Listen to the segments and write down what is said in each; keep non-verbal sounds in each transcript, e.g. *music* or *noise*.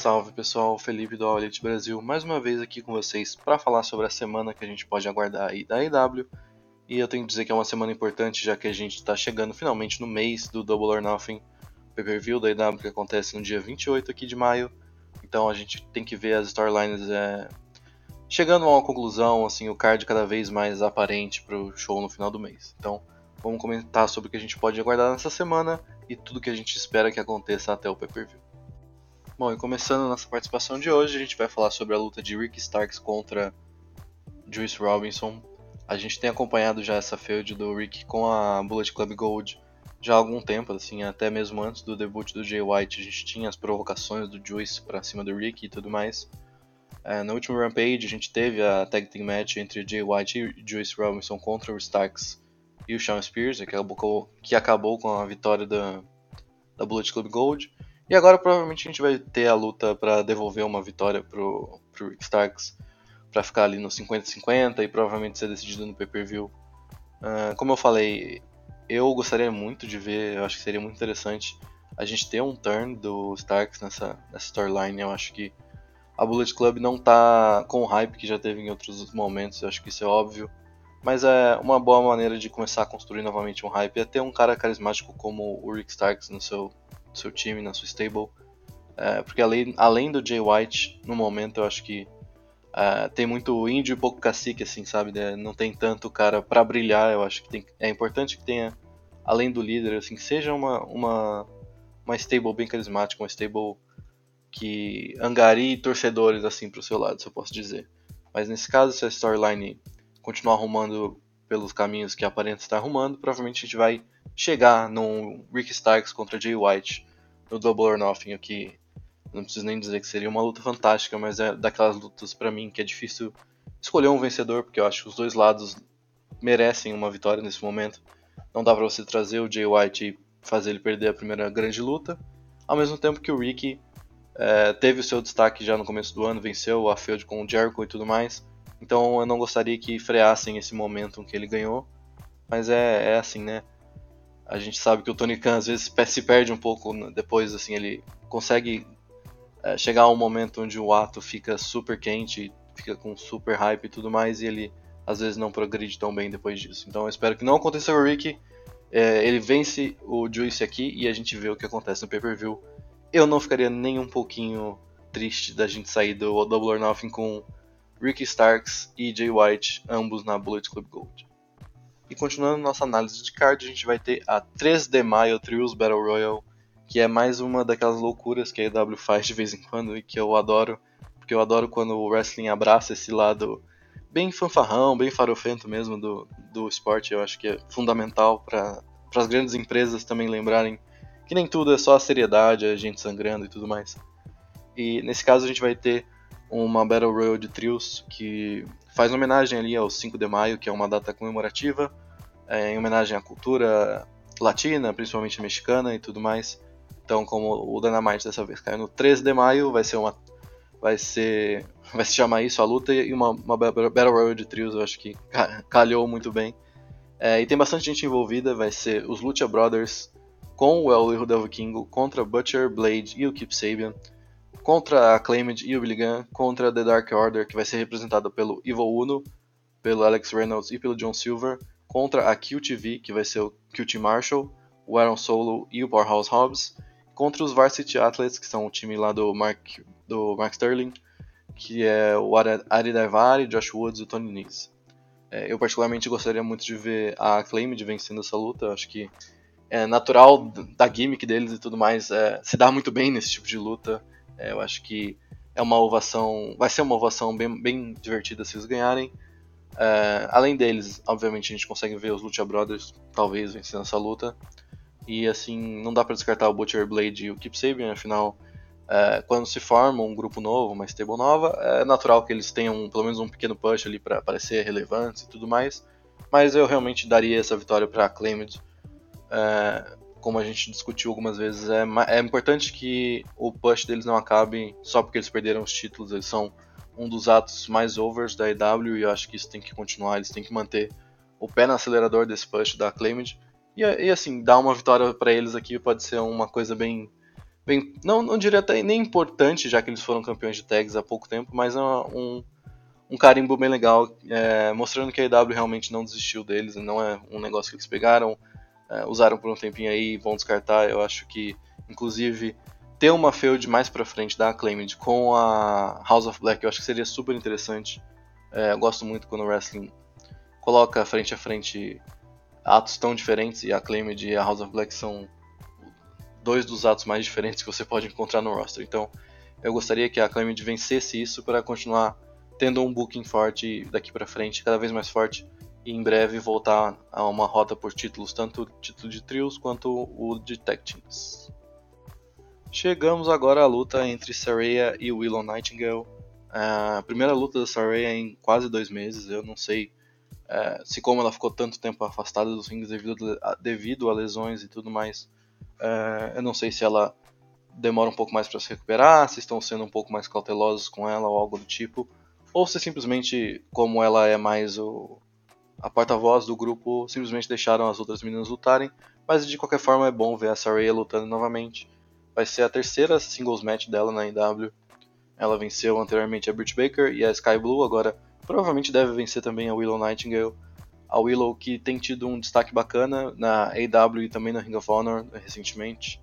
Salve pessoal, Felipe do Elite Brasil, mais uma vez aqui com vocês para falar sobre a semana que a gente pode aguardar aí da EW. E eu tenho que dizer que é uma semana importante já que a gente está chegando finalmente no mês do Double or Nothing, pay-per-view da EW que acontece no dia 28 aqui de maio. Então a gente tem que ver as storylines é, chegando a uma conclusão, assim, o card cada vez mais aparente para o show no final do mês. Então vamos comentar sobre o que a gente pode aguardar nessa semana e tudo que a gente espera que aconteça até o pay-per-view. Bom, e começando nossa participação de hoje, a gente vai falar sobre a luta de Rick Starks contra Juice Robinson. A gente tem acompanhado já essa feud do Rick com a Bullet Club Gold já há algum tempo, assim, até mesmo antes do debut do Jay White, a gente tinha as provocações do Juice para cima do Rick e tudo mais. É, no último Rampage, a gente teve a tag team match entre Jay White e Juice Robinson contra o Starks e o Shawn Spears, que acabou, que acabou com a vitória da, da Bullet Club Gold. E agora provavelmente a gente vai ter a luta para devolver uma vitória pro, pro Rick Starks para ficar ali no 50-50 e provavelmente ser decidido no pay-per-view. Uh, como eu falei, eu gostaria muito de ver, eu acho que seria muito interessante a gente ter um turn do Starks nessa, nessa storyline. Eu acho que a Bullet Club não tá com o hype que já teve em outros momentos, eu acho que isso é óbvio. Mas é uma boa maneira de começar a construir novamente um hype é ter um cara carismático como o Rick Starks no seu seu time, na sua stable. É, porque além, além do Jay White, no momento eu acho que é, tem muito índio e pouco cacique, assim, sabe? Né? Não tem tanto cara para brilhar. Eu acho que tem, é importante que tenha, além do líder, assim, que seja uma, uma, uma stable bem carismática, uma stable que angarie torcedores assim pro seu lado, se eu posso dizer. Mas nesse caso, se a storyline continuar arrumando pelos caminhos que aparenta estar arrumando, provavelmente a gente vai chegar num Rick Starks contra Jay White no Double or Nothing, que não preciso nem dizer que seria uma luta fantástica, mas é daquelas lutas para mim que é difícil escolher um vencedor, porque eu acho que os dois lados merecem uma vitória nesse momento. Não dá pra você trazer o Jay White e fazer ele perder a primeira grande luta, ao mesmo tempo que o Ricky é, teve o seu destaque já no começo do ano, venceu a feud com o Jericho e tudo mais. Então eu não gostaria que freassem esse momento que ele ganhou. Mas é, é assim, né? A gente sabe que o Tony Khan às vezes se perde um pouco depois, assim, ele consegue é, chegar a um momento onde o ato fica super quente, fica com super hype e tudo mais, e ele às vezes não progride tão bem depois disso. Então eu espero que não aconteça com o Rick. É, ele vence o Juice aqui e a gente vê o que acontece no pay-per-view. Eu não ficaria nem um pouquinho triste da gente sair do Double or Nothing com Ricky Starks e Jay White, ambos na Bullet Club Gold. E continuando nossa análise de card, a gente vai ter a 3 de maio Trios Battle Royale, que é mais uma daquelas loucuras que a EW faz de vez em quando e que eu adoro, porque eu adoro quando o wrestling abraça esse lado bem fanfarrão, bem farofento mesmo do, do esporte. Eu acho que é fundamental para as grandes empresas também lembrarem que nem tudo é só a seriedade, a gente sangrando e tudo mais. E nesse caso a gente vai ter uma Battle Royale de trios que faz homenagem ali ao 5 de maio, que é uma data comemorativa, é, em homenagem à cultura latina, principalmente mexicana e tudo mais. Então, como o Dynamite dessa vez caiu no 13 de maio, vai ser uma vai ser *laughs* vai se chamar isso a luta e uma, uma Battle Royale de trios, eu acho que calhou muito bem. É, e tem bastante gente envolvida, vai ser os Lucha Brothers com o El Hijo del Vikingo contra Butcher, Blade e o Keep Sabian, contra a Claimant e o Billy Gunn, contra The Dark Order, que vai ser representada pelo Evil Uno, pelo Alex Reynolds e pelo John Silver, contra a QTV, que vai ser o QT Marshall, o Aaron Solo e o Powerhouse Hobbs, contra os Varsity Athletes, que são o time lá do Mark, do Mark Sterling, que é o Ari Daivari, Josh Woods e o Tony Nese. É, eu particularmente gostaria muito de ver a Acclaimed vencendo essa luta, acho que é natural da gimmick deles e tudo mais, é, se dá muito bem nesse tipo de luta. É, eu acho que é uma ovação, vai ser uma ovação bem, bem divertida se eles ganharem. É, além deles, obviamente a gente consegue ver os Lucha Brothers talvez vencendo essa luta. E assim, não dá para descartar o Butcher Blade e o Keep Sabian, afinal, é, quando se forma um grupo novo, uma stable nova, é natural que eles tenham pelo menos um pequeno push ali para parecer relevantes e tudo mais. Mas eu realmente daria essa vitória para Acclaimed. É, como a gente discutiu algumas vezes, é, é importante que o push deles não acabe só porque eles perderam os títulos. Eles são um dos atos mais overs da EW e eu acho que isso tem que continuar. Eles têm que manter o pé no acelerador desse push da Acclaimed e, e assim, dar uma vitória para eles aqui pode ser uma coisa bem. bem não, não diria até nem importante, já que eles foram campeões de tags há pouco tempo, mas é um, um carimbo bem legal, é, mostrando que a EW realmente não desistiu deles, não é um negócio que eles pegaram, é, usaram por um tempinho aí vão descartar. Eu acho que, inclusive, ter uma feud mais pra frente da Acclaimed com a House of Black, eu acho que seria super interessante. É, eu gosto muito quando o wrestling coloca frente a frente atos tão diferentes e a Acclaimed e a House of Black são dois dos atos mais diferentes que você pode encontrar no roster. Então, eu gostaria que a Acclaimed vencesse isso para continuar tendo um booking forte daqui para frente, cada vez mais forte, e em breve voltar a uma rota por títulos, tanto o título de trios quanto o de tag teams. Chegamos agora à luta entre Saraya e Willow Nightingale. A primeira luta da Saraya em quase dois meses, eu não sei é, se como ela ficou tanto tempo afastada dos rings devido a, devido a lesões e tudo mais, é, eu não sei se ela demora um pouco mais para se recuperar, se estão sendo um pouco mais cautelosos com ela ou algo do tipo, ou se simplesmente, como ela é mais o, a porta-voz do grupo, simplesmente deixaram as outras meninas lutarem. Mas de qualquer forma é bom ver a Saraya lutando novamente. Vai ser a terceira singles match dela na IW. Ela venceu anteriormente a Britt Baker e a Sky Blue, agora Provavelmente deve vencer também a Willow Nightingale. A Willow que tem tido um destaque bacana na AEW e também na Ring of Honor recentemente.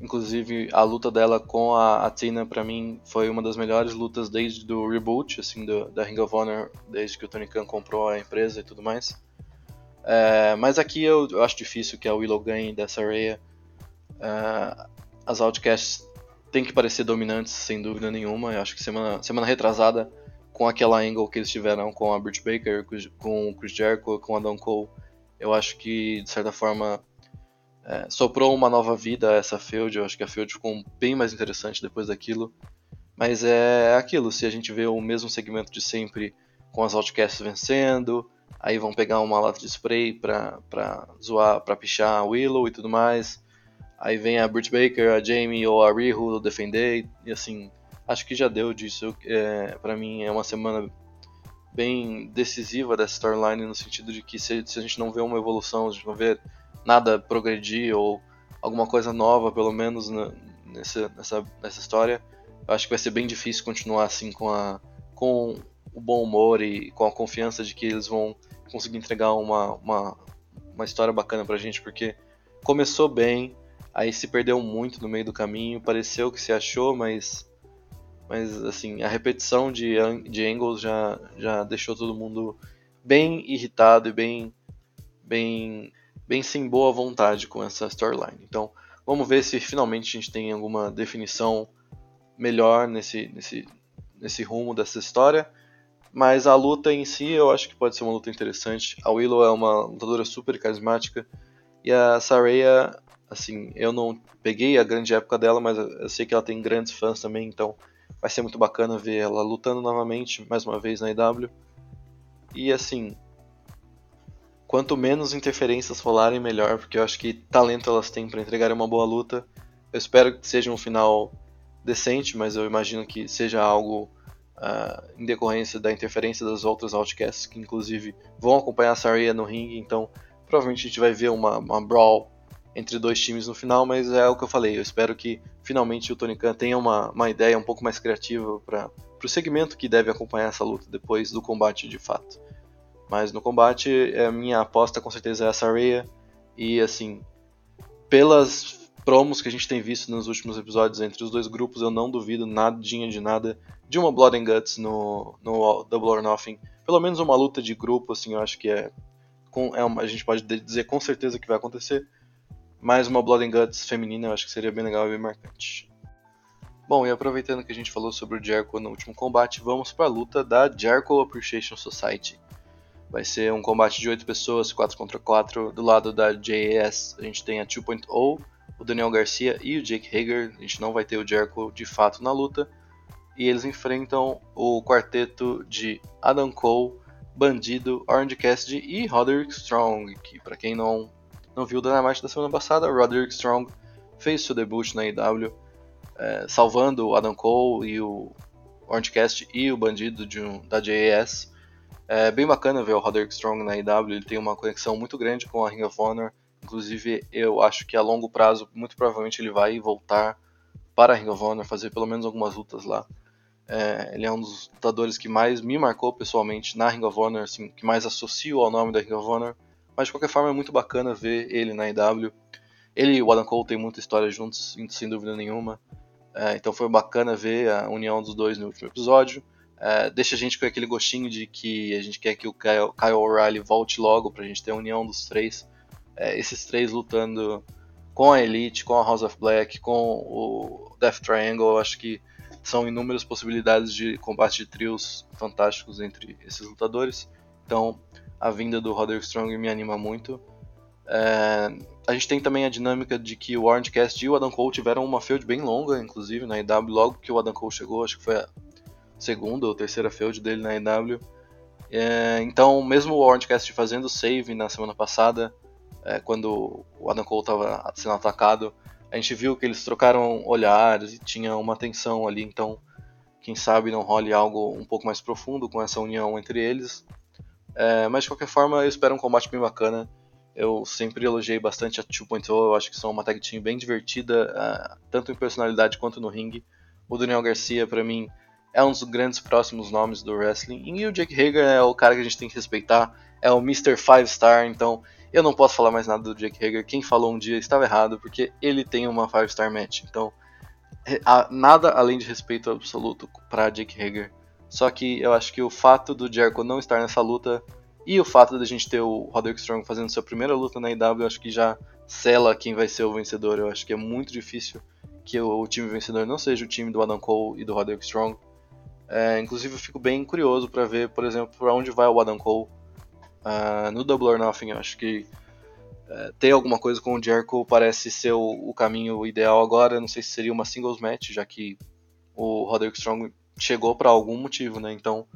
Inclusive a luta dela com a Athena para mim foi uma das melhores lutas desde o reboot assim do, da Ring of Honor, desde que o Tony Khan comprou a empresa e tudo mais. É, mas aqui eu, eu, acho difícil que a Willow ganhe dessa Rhea. É, as Outcasts têm que parecer dominantes sem dúvida nenhuma. Eu acho que semana, semana retrasada com aquela angle que eles tiveram com a Britt Baker, com o Chris Jericho, com a Adam Cole, eu acho que de certa forma é, soprou uma nova vida a essa field. Eu acho que a field ficou bem mais interessante depois daquilo. Mas é aquilo, se a gente vê o mesmo segmento de sempre com as Outcasts vencendo, aí vão pegar uma lata de spray pra, pra zoar, pra pichar a Willow e tudo mais. Aí vem a Britt Baker, a Jamie ou a Riho defender, e assim, acho que já deu disso. É, para mim é uma semana bem decisiva dessa storyline no sentido de que se, se, a gente não vê uma evolução, a gente não vê nada progredir ou alguma coisa nova, pelo menos na, nessa, nessa, nessa história, eu acho que vai ser bem difícil continuar assim com a com o bom humor e com a confiança de que eles vão conseguir entregar uma, uma, uma história bacana pra gente, porque começou bem, aí se perdeu muito no meio do caminho, pareceu que se achou, mas mas assim, a repetição de, de angles já, já deixou todo mundo bem irritado e bem, bem, bem sem boa vontade com essa storyline. Então, Vamos ver se finalmente a gente tem alguma definição melhor nesse, nesse, nesse rumo dessa história. Mas a luta em si eu acho que pode ser uma luta interessante. A Willow é uma lutadora super carismática. E a Saraya, assim, eu não peguei a grande época dela, mas eu sei que ela tem grandes fãs também, então vai ser muito bacana ver ela lutando novamente, mais uma vez na IW. E assim, quanto menos interferências rolarem, melhor, porque eu acho que talento elas têm para entregar uma boa luta. Eu espero que seja um final decente, mas eu imagino que seja algo uh, em decorrência da interferência das outras outcasts, que inclusive vão acompanhar a Saria no ringue, então provavelmente a gente vai ver uma, uma brawl entre dois times no final, mas é o que eu falei, eu espero que finalmente o Tony Khan tenha uma, uma ideia um pouco mais criativa para o segmento que deve acompanhar essa luta depois do combate de fato. Mas no combate, a minha aposta com certeza é a Saraya, e assim, pelas promos que a gente tem visto nos últimos episódios entre os dois grupos, eu não duvido nadinha de nada de uma Blood and Guts no, no Double or Nothing. Pelo menos uma luta de grupo, assim, eu acho que é, com, é uma, a gente pode dizer com certeza que vai acontecer. Mas uma Blood and Guts feminina eu acho que seria bem legal e bem marcante. Bom, e aproveitando que a gente falou sobre o Jericho no último combate, vamos para a luta da Jericho Appreciation Society. Vai ser um combate de 8 pessoas, 4 contra 4. Do lado da JAS, a gente tem a 2.0, o Daniel Garcia e o Jake Hager. A gente não vai ter o Jericho de fato na luta. E eles enfrentam o quarteto de Adam Cole, Bandido, Orange Cassidy e Roderick Strong. Que para quem não, não viu o Dynamite da semana passada, Roderick Strong fez seu debut na IW, é, salvando o Adam Cole e o Orange Cassidy e o Bandido um, da JAS. É bem bacana ver o Roderick Strong na IW, ele tem uma conexão muito grande com a Ring of Honor Inclusive, eu acho que a longo prazo, muito provavelmente ele vai voltar para a Ring of Honor, fazer pelo menos algumas lutas lá. É, ele é um dos lutadores que mais me marcou pessoalmente na Ring of Honor, assim, que mais associo ao nome da Ring of Honor. Mas de qualquer forma é muito bacana ver ele na IW. Ele e o Adam Cole têm muita história juntos, sem dúvida nenhuma. É, então foi bacana ver a união dos dois no último episódio. É, deixa a gente com aquele gostinho de que a gente quer que o Kyle, O'Reilly volte logo pra gente ter a união dos três é, esses três lutando com a Elite, com a House of Black, com o Death Triangle, eu acho que são inúmeras possibilidades de combate de trios fantásticos entre esses lutadores. Então, a vinda do Roderick Strong me anima muito. É, a gente tem também a dinâmica de que o Orange Cast e o Adam Cole tiveram uma feud bem longa, inclusive, na EW, logo que o Adam Cole chegou, acho que foi a segunda ou terceira feud dele na EW. É, então, mesmo o Orange fazendo save na semana passada, é, quando o Adam Cole estava sendo atacado, a gente viu que eles trocaram olhares e tinha uma tensão ali, então quem sabe não role algo um pouco mais profundo com essa união entre eles. É, mas de qualquer forma, eu espero um combate bem bacana. Eu sempre elogiei bastante a 2.0, eu acho que são uma tag team bem divertida, uh, tanto em personalidade quanto no ringue. O Daniel Garcia, para mim, é um dos grandes próximos nomes do wrestling. E o Jake Hager é o cara que a gente tem que respeitar, é o Mr. Five Star, então eu não posso falar mais nada do Jake Hager. Quem falou um dia estava errado, porque ele tem uma 5 star match. Então, nada além de respeito absoluto para Jake Hager. Só que eu acho que o fato do Jericho não estar nessa luta e o fato da gente ter o Roderick Strong fazendo sua primeira luta na IW, eu acho que já sela quem vai ser o vencedor. Eu acho que é muito difícil que o, time vencedor não seja o time do Adam Cole e do Roderick Strong. É, inclusive, eu fico bem curioso para ver, por exemplo, para onde vai o Adam Cole Uh, no Double or Nothing, eu acho que uh, ter alguma coisa com o Jericho parece ser o, o, caminho ideal agora. Não sei se seria uma singles match, já que o Roderick Strong chegou para algum motivo, né? Então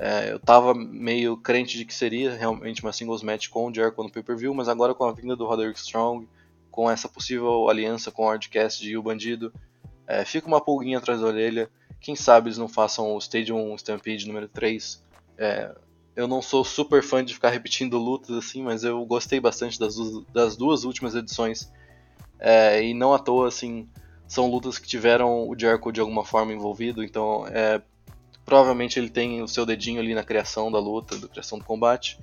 uh, eu tava meio crente de que seria realmente uma singles match com o Jericho no pay-per-view, mas agora com a vinda do Roderick Strong, com essa possível aliança com o Hardcast e o Bandido, é, fica uma pulguinha atrás da orelha. Quem sabe eles não façam o Stadium Stampede número 3 é, eu não sou super fã de ficar repetindo lutas assim, mas eu gostei bastante das, das duas últimas edições. É, e não à toa, assim, são lutas que tiveram o Jericho de alguma forma envolvido, então é, provavelmente ele tem o seu dedinho ali na criação da luta, da criação do combate.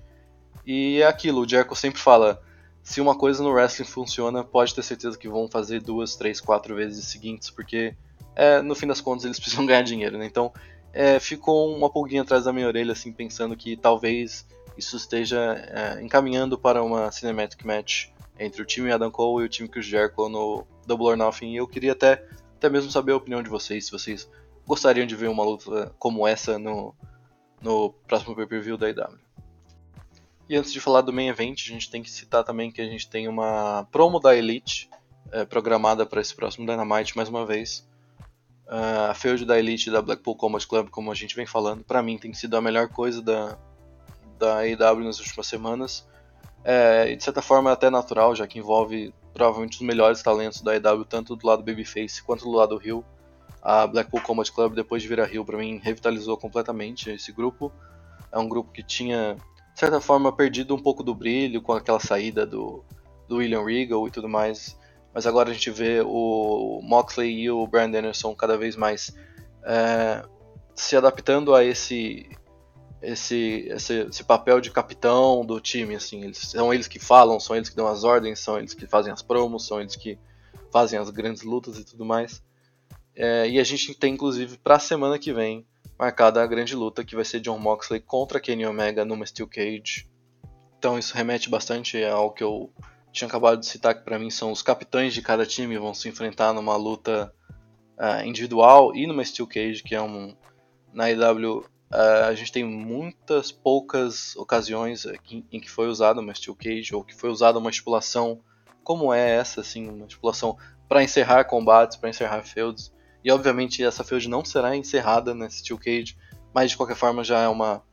E é aquilo, o Jericho sempre fala: se uma coisa no wrestling funciona, pode ter certeza que vão fazer duas, três, quatro vezes seguintes, porque é, no fim das contas eles *laughs* precisam ganhar dinheiro, né? Então é, ficou uma pulguinha atrás da minha orelha, assim, pensando que talvez isso esteja é, encaminhando para uma cinematic match entre o time Adam Cole e o time Chris Jericho no Double or Nothing. E eu queria até, até mesmo saber a opinião de vocês, se vocês gostariam de ver uma luta como essa no, no próximo pay-per-view da IW. E antes de falar do main event, a gente tem que citar também que a gente tem uma promo da Elite é, programada para esse próximo Dynamite mais uma vez. Uh, a feud da Elite da Blackpool Combat Club, como a gente vem falando, para mim tem sido a melhor coisa da, da AEW nas últimas semanas. É, e de certa forma é até natural, já que envolve provavelmente os melhores talentos da AEW, tanto do lado Babyface quanto do lado Hill. A Blackpool Combat Club, depois de vir a Hill, para mim, revitalizou completamente esse grupo. É um grupo que tinha, de certa forma, perdido um pouco do brilho com aquela saída do, do William Regal e tudo mais. Mas agora a gente vê o Moxley e o Brand Anderson cada vez mais é, se adaptando a esse esse, esse, esse, papel de capitão do time, assim, eles, são eles que falam, são eles que dão as ordens, são eles que fazem as promos, são eles que fazem as grandes lutas e tudo mais. É, e a gente tem inclusive para a semana que vem marcada a grande luta que vai ser John Moxley contra Kenny Omega numa Steel Cage. Então isso remete bastante ao que eu tinha acabado de citar que para mim são os capitães de cada time vão se enfrentar numa luta uh, individual e numa Steel Cage que é um na IW Uh, a gente tem muitas poucas ocasiões aqui, em que foi usada uma Steel Cage ou que foi usada uma estipulação como é essa, assim, uma estipulação para encerrar combates, para encerrar feuds. E obviamente essa feud não será encerrada nessa Steel Cage, mas de qualquer forma já é uma,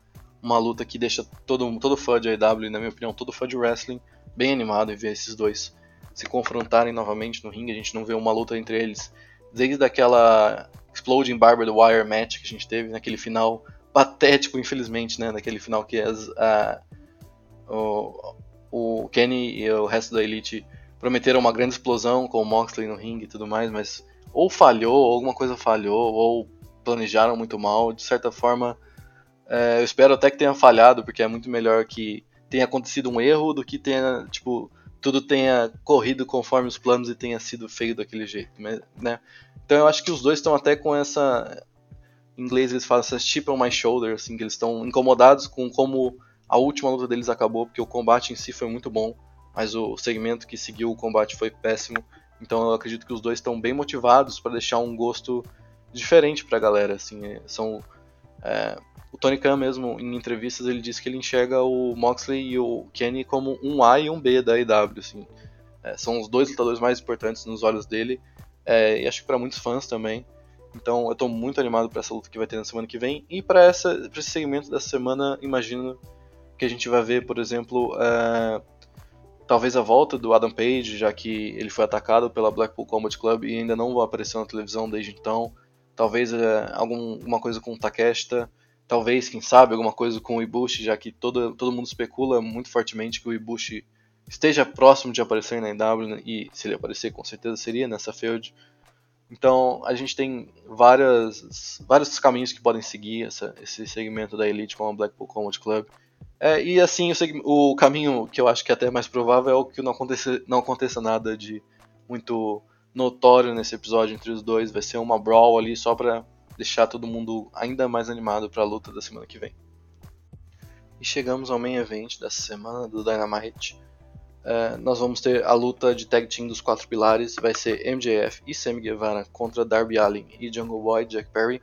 uma luta que deixa todo, todo fã de e na minha opinião, todo fã de wrestling bem animado em ver esses dois se confrontarem novamente no ringue. A gente não vê uma luta entre eles desde aquela Exploding Barbed Wire match que a gente teve naquele final patético, infelizmente, né? Naquele final que as, a, o, o Kenny e o resto da Elite prometeram uma grande explosão com o Moxley no ringue e tudo mais, mas ou falhou, ou alguma coisa falhou, ou planejaram muito mal. De certa forma, é, eu espero até que tenha falhado, porque é muito melhor que tenha acontecido um erro do que tenha, tipo, tudo tenha corrido conforme os planos e tenha sido feio daquele jeito, né? Então eu acho que os dois estão até com essa em inglês eles falam essa chip on my shoulder, assim, que eles estão incomodados com como a última luta deles acabou, porque o combate em si foi muito bom, mas o segmento que seguiu o combate foi péssimo. Então eu acredito que os dois estão bem motivados para deixar um gosto diferente para a galera, assim, são é, o Tony Khan mesmo em entrevistas ele disse que ele enxerga o Moxley e o Kenny como um A e um B da AEW, assim. É, são os dois lutadores mais importantes nos olhos dele é, e acho que para muitos fãs também. Então eu estou muito animado para essa luta que vai ter na semana que vem. E para esse segmento dessa semana, imagino que a gente vai ver, por exemplo, uh, talvez a volta do Adam Page, já que ele foi atacado pela Blackpool Combat Club e ainda não apareceu na televisão desde então. Talvez uh, alguma coisa com o Takeshita. Talvez, quem sabe, alguma coisa com o Ibushi, já que todo, todo mundo especula muito fortemente que o Ibushi esteja próximo de aparecer na IW, né? e se ele aparecer, com certeza seria nessa feud. Então a gente tem várias, vários caminhos que podem seguir essa, esse segmento da Elite com a Blackpool Combat Club. É, e assim, o, o, caminho que eu acho que é até mais provável é o que não aconteça, não aconteça nada de muito notório nesse episódio entre os dois. Vai ser uma brawl ali só pra deixar todo mundo ainda mais animado para a luta da semana que vem. E chegamos ao main event dessa semana do Dynamite. É, nós vamos ter a luta de tag team dos quatro pilares, vai ser MJF e Sammy Guevara contra Darby Allin e Jungle Boy Jack Perry.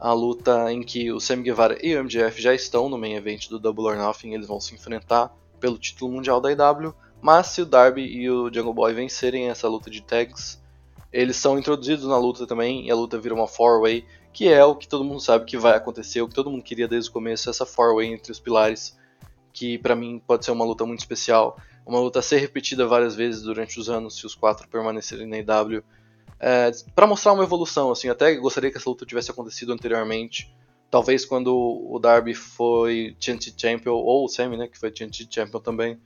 A luta em que o Sammy Guevara e o MJF já estão no main event do Double or Nothing, eles vão se enfrentar pelo título mundial da IW, mas se o Darby e o Jungle Boy vencerem essa luta de tags, eles são introduzidos na luta também e a luta vira uma four-way, que é o que todo mundo sabe que vai acontecer, o que todo mundo queria desde o começo, essa four-way entre os pilares, que para mim pode ser uma luta muito especial uma luta a ser repetida várias vezes durante os anos se os quatro permanecerem na IW. É, para mostrar uma evolução, assim, até gostaria que essa luta tivesse acontecido anteriormente. Talvez quando o Darby foi TNT Champion, ou o Sammy, né, que foi TNT Champion também.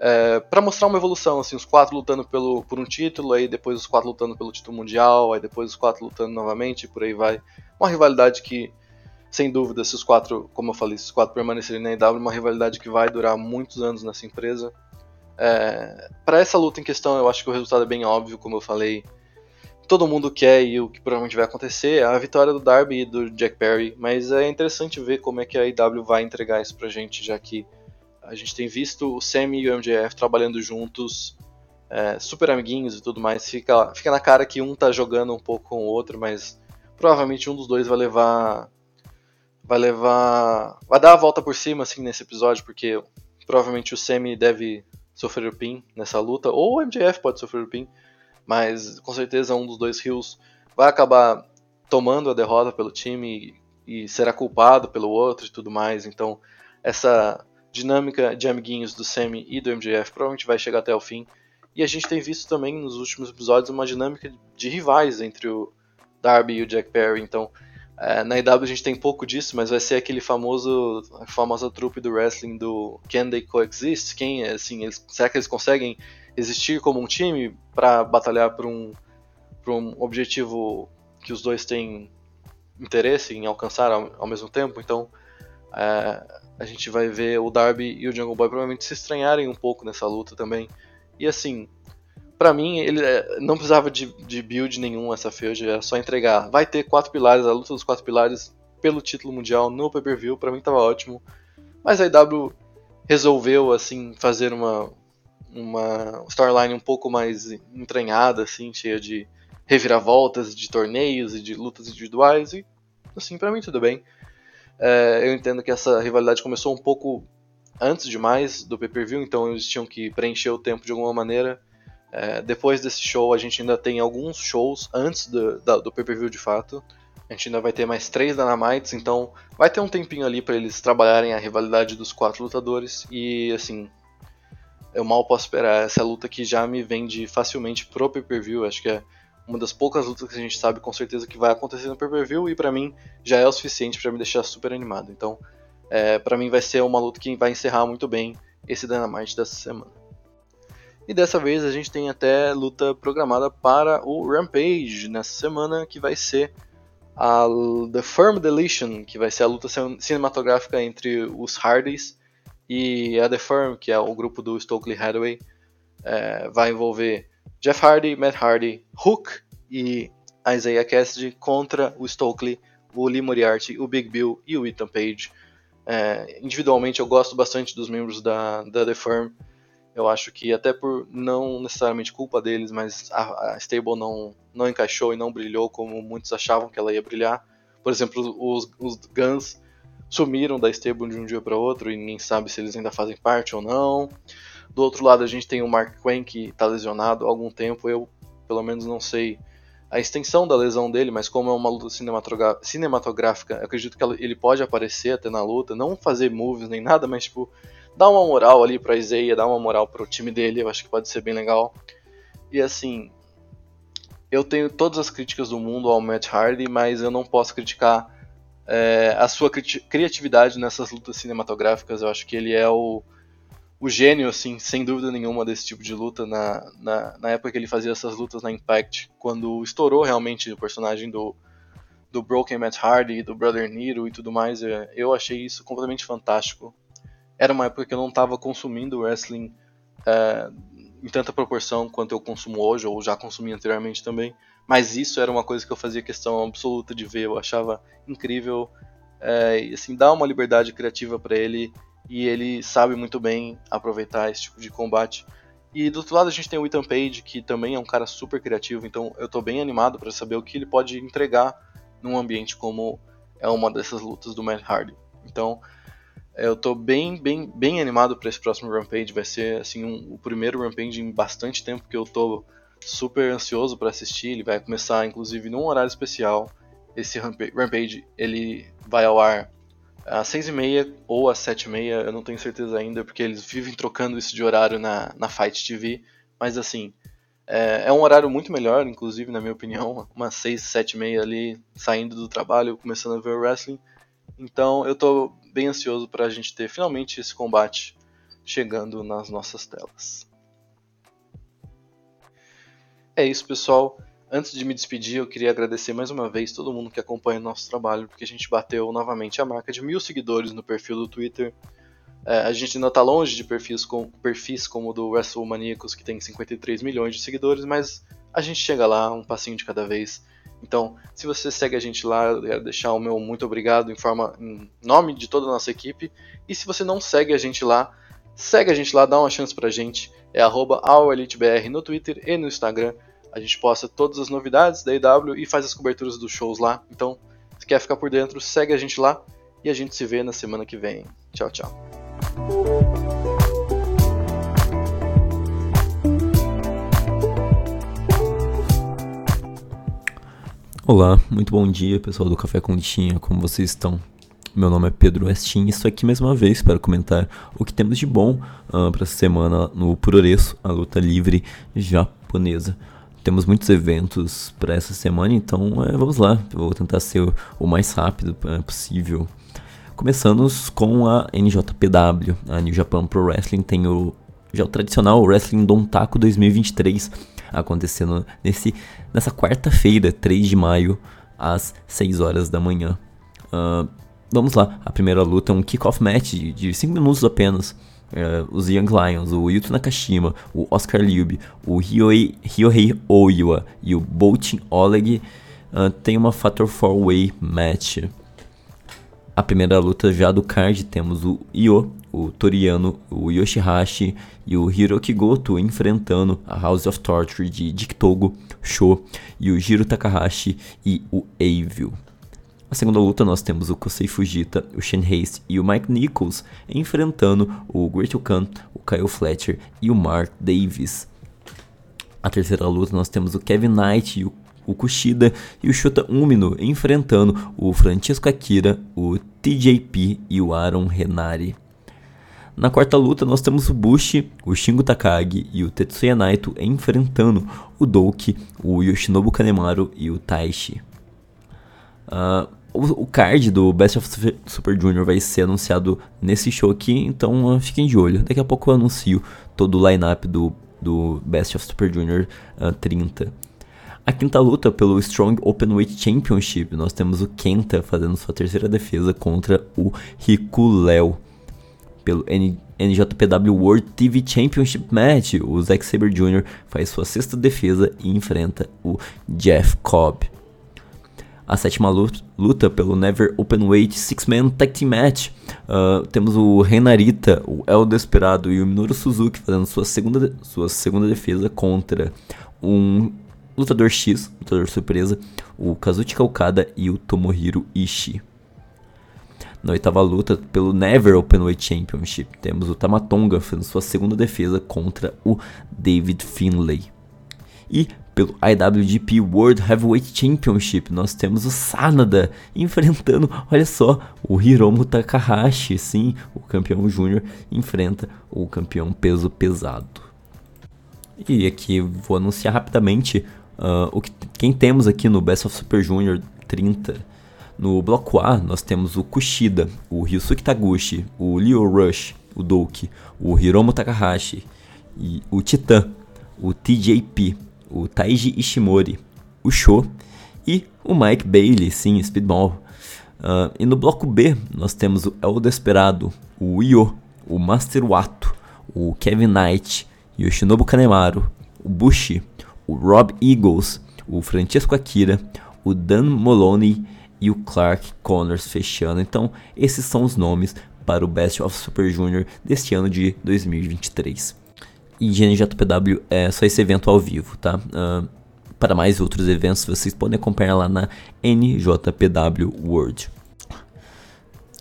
É, para mostrar uma evolução, assim, os quatro lutando pelo, por um título, aí depois os quatro lutando pelo título mundial, aí depois os quatro lutando novamente, por aí vai. Uma rivalidade que, sem dúvida, se os quatro, como eu falei, se os quatro permanecerem na IW, uma rivalidade que vai durar muitos anos nessa empresa. É, para essa luta em questão, eu acho que o resultado é bem óbvio, como eu falei. Todo mundo quer e o que provavelmente vai acontecer é a vitória do Darby e do Jack Perry, mas é interessante ver como é que a IW vai entregar isso pra gente, já que a gente tem visto o Sammy e o MJF trabalhando juntos é, super amiguinhos e tudo mais. Fica, fica na cara que um tá jogando um pouco com o outro, mas provavelmente um dos dois vai levar. Vai levar. Vai dar a volta por cima assim nesse episódio, porque provavelmente o Semi deve sofrer o pin nessa luta, ou o MJF pode sofrer o pin, mas com certeza um dos dois Hills vai acabar tomando a derrota pelo time e, e será culpado pelo outro e tudo mais. Então, essa dinâmica de amiguinhos do Semi e do MJF provavelmente vai chegar até o fim. E a gente tem visto também nos últimos episódios uma dinâmica de rivais entre o Darby e o Jack Perry. Então, é, na IW a gente tem pouco disso, mas vai ser aquele famoso, a famosa trupe do wrestling do Can They Coexist? Quem, assim, eles, será que eles conseguem existir como um time para batalhar por um, por um objetivo que os dois têm interesse em alcançar ao, ao mesmo tempo? Então, é, a gente vai ver o Darby e o Jungle Boy provavelmente se estranharem um pouco nessa luta também. E assim, para mim, ele é, não precisava de, de build nenhum essa feud, é só entregar. Vai ter quatro pilares, a luta dos quatro pilares pelo título mundial no pay-per-view, pra mim tava ótimo. Mas a IW resolveu, assim, fazer uma, uma storyline um pouco mais entranhada, assim, cheia de reviravoltas, de torneios e de lutas individuais, e assim, para mim tudo bem. É, eu entendo que essa rivalidade começou um pouco antes demais do pay-per-view, então eles tinham que preencher o tempo de alguma maneira. É, depois desse show, a gente ainda tem alguns shows antes do, do pay-per-view de fato. A gente ainda vai ter mais três Dynamites, então vai ter um tempinho ali para eles trabalharem a rivalidade dos quatro lutadores. E assim, eu mal posso esperar essa luta que já me vende facilmente pro pay-per-view. Acho que é uma das poucas lutas que a gente sabe com certeza que vai acontecer no pay-per-view e para mim já é o suficiente para me deixar super animado. Então, é, para mim vai ser uma luta que vai encerrar muito bem esse Dynamite dessa semana. E dessa vez a gente tem até luta programada para o Rampage nessa semana, que vai ser a The Firm Deletion, que vai ser a luta cinematográfica entre os Hardys e a The Firm, que é o grupo do Stokely Hathaway. É, vai envolver Jeff Hardy, Matt Hardy, Hook e Isaiah Cassidy contra o Stokely, o Lee Moriarty, o Big Bill e o Ethan Page. É, individualmente eu gosto bastante dos membros da, da The Firm. Eu acho que até por não necessariamente culpa deles, mas a, a stable não, não encaixou e não brilhou como muitos achavam que ela ia brilhar. Por exemplo, os, os Guns sumiram da stable de um dia para outro e ninguém sabe se eles ainda fazem parte ou não. Do outro lado, a gente tem o Mark Quinn que está lesionado há algum tempo. Eu, pelo menos, não sei a extensão da lesão dele, mas como é uma luta cinematográfica, acredito que ele pode aparecer até na luta, não fazer moves nem nada, mas tipo, dar uma moral ali pra Isaiah, dar uma moral pro time dele, eu acho que pode ser bem legal. E assim, eu tenho todas as críticas do mundo ao Matt Hardy, mas eu não posso criticar é, a sua cri criatividade nessas lutas cinematográficas. Eu acho que ele é o, o gênio, assim, sem dúvida nenhuma, desse tipo de luta na, na, na, época que ele fazia essas lutas na Impact, quando estourou realmente o personagem do, do Broken Matt Hardy, do Brother Nero e tudo mais, é, eu achei isso completamente fantástico. Era uma época que eu não estava consumindo wrestling é, em tanta proporção quanto eu consumo hoje, ou já consumi anteriormente também, mas isso era uma coisa que eu fazia questão absoluta de ver, eu achava incrível, é, e assim, dá uma liberdade criativa para ele e ele sabe muito bem aproveitar esse tipo de combate. E do outro lado a gente tem o Ethan Page, que também é um cara super criativo, então eu tô bem animado para saber o que ele pode entregar num ambiente como é uma dessas lutas do Matt Hardy. Então, eu tô bem, bem, bem animado para esse próximo Rampage, vai ser assim um, o primeiro Rampage em bastante tempo que eu tô super ansioso para assistir. Ele vai começar inclusive num horário especial. Esse Rampage, ele vai ao ar às seis e meia ou às sete e meia, eu não tenho certeza ainda, porque eles vivem trocando isso de horário na, na Fight TV, mas assim, é, é um horário muito melhor, inclusive, na minha opinião, *laughs* umas seis, sete e meia ali, saindo do trabalho, começando a ver o wrestling, então eu tô bem ansioso para a gente ter finalmente esse combate chegando nas nossas telas. É isso, pessoal. Antes de me despedir, eu queria agradecer mais uma vez todo mundo que acompanha o nosso trabalho, porque a gente bateu novamente a marca de mil seguidores no perfil do Twitter. É, a gente ainda está longe de perfis, com, perfis como o do WrestleManiacos, que tem 53 milhões de seguidores, mas a gente chega lá um passinho de cada vez. Então, se você segue a gente lá, eu quero deixar o meu muito obrigado em, forma, em nome de toda a nossa equipe. E se você não segue a gente lá, segue a gente lá, dá uma chance pra gente. É arroba no Twitter e no Instagram. A gente posta todas as novidades da EW e faz as coberturas dos shows lá. Então, se quer ficar por dentro, segue a gente lá e a gente se vê na semana que vem. Tchau, tchau. Olá, muito bom dia pessoal do Café com Lixinha, como vocês estão? Meu nome é Pedro Westin e estou aqui mais uma vez para comentar o que temos de bom uh, para essa semana no Puroreço, a luta livre japonesa. Temos muitos eventos para essa semana, então é, vamos lá, eu vou tentar ser o, o mais rápido uh, possível. Começando com a NJPW, a New Japan Pro Wrestling tem o já o tradicional Wrestling Dontaku 2023 acontecendo nesse, nessa quarta-feira, 3 de maio, às 6 horas da manhã. Uh, vamos lá, a primeira luta é um kickoff match de 5 minutos apenas. Uh, os Young Lions, o Yuto Nakashima, o Oscar Liub, o Ryohei, Ryohei Oiwa e o Boltin Oleg uh, tem uma Fator 4-Way match. A primeira luta já do card temos o Io o Toriano, o Yoshihashi e o Hiroki Goto enfrentando a House of Torture de Diktogo, Sho e o Jiro Takahashi e o Evil. Na segunda luta nós temos o Kosei Fujita, o Shen Haste e o Mike Nichols enfrentando o Great Khan, o Kyle Fletcher e o Mark Davis. A terceira luta nós temos o Kevin Knight e o o Kushida e o Shota Umino enfrentando o Francisco Akira, o TJP e o Aaron Renari. Na quarta luta, nós temos o Bushi, o Shingo Takagi e o Tetsuya Naito enfrentando o Douki, o Yoshinobu Kanemaru e o Taishi. Uh, o, card do Best of Super Junior vai ser anunciado nesse show aqui, então uh, fiquem de olho. Daqui a pouco eu anuncio todo o lineup do, do Best of Super Junior uh, 30. A quinta luta pelo Strong Openweight Championship, nós temos o Kenta fazendo sua terceira defesa contra o Riku Léo pelo NJPW World TV Championship Match. O Zack Sabre Jr. faz sua sexta defesa e enfrenta o Jeff Cobb. A sétima luta pelo Never Openweight Six-Man Tag Team Match. Uh, temos o Renarita, o El Desperado e o Minoru Suzuki fazendo sua segunda, sua segunda defesa contra um lutador X, lutador surpresa, o Kazuchika Okada e o Tomohiro Ishii. Na oitava luta, pelo Never Openweight Championship, temos o Tamatonga fazendo sua segunda defesa contra o David Finlay. E pelo IWGP World Heavyweight Championship, nós temos o Sanada enfrentando, olha só, o Hiromu Takahashi, sim, o campeão júnior enfrenta o campeão peso pesado. E aqui vou anunciar rapidamente uh, o que, quem temos aqui no Best of Super Junior 30 no bloco A, nós temos o Kushida, o Ryusuke Taguchi, o Leo Rush, o Douki, o Hiromu Takahashi, e o Titan, o TJP, o Taiji Ishimori, o Sho e o Mike Bailey, sim, Speedball. Uh, e no bloco B, nós temos o El Desperado, o Io, o Master Wato, o Kevin Knight, Yoshinobu Kanemaru, o Bushi, o Rob Eagles, o Francesco Akira, o Dan Moloney e o Clark Connors fechando. Então, esses são os nomes para o Best of Super Junior deste ano de 2023. E de NJPW é só esse evento ao vivo, tá? Uh, para mais outros eventos, vocês podem acompanhar lá na NJPW World.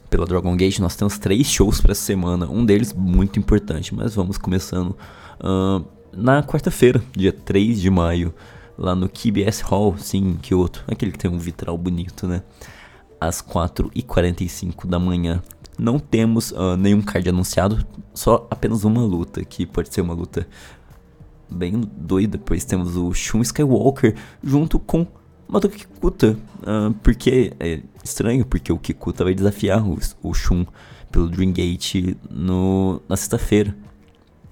Pela Dragon Gate, nós temos três shows para semana, um deles muito importante, mas vamos começando uh, na quarta-feira, dia 3 de maio lá no KBS Hall, sim, em Kyoto. Aquele que tem um vitral bonito, né? Às 4h45 da manhã. Não temos uh, nenhum card anunciado, só apenas uma luta, que pode ser uma luta bem doida. Depois temos o Shun Skywalker junto com Mato Kikuta, uh, porque é estranho, porque o Kikuta vai desafiar o, o Shun pelo Dream Gate no, na sexta-feira.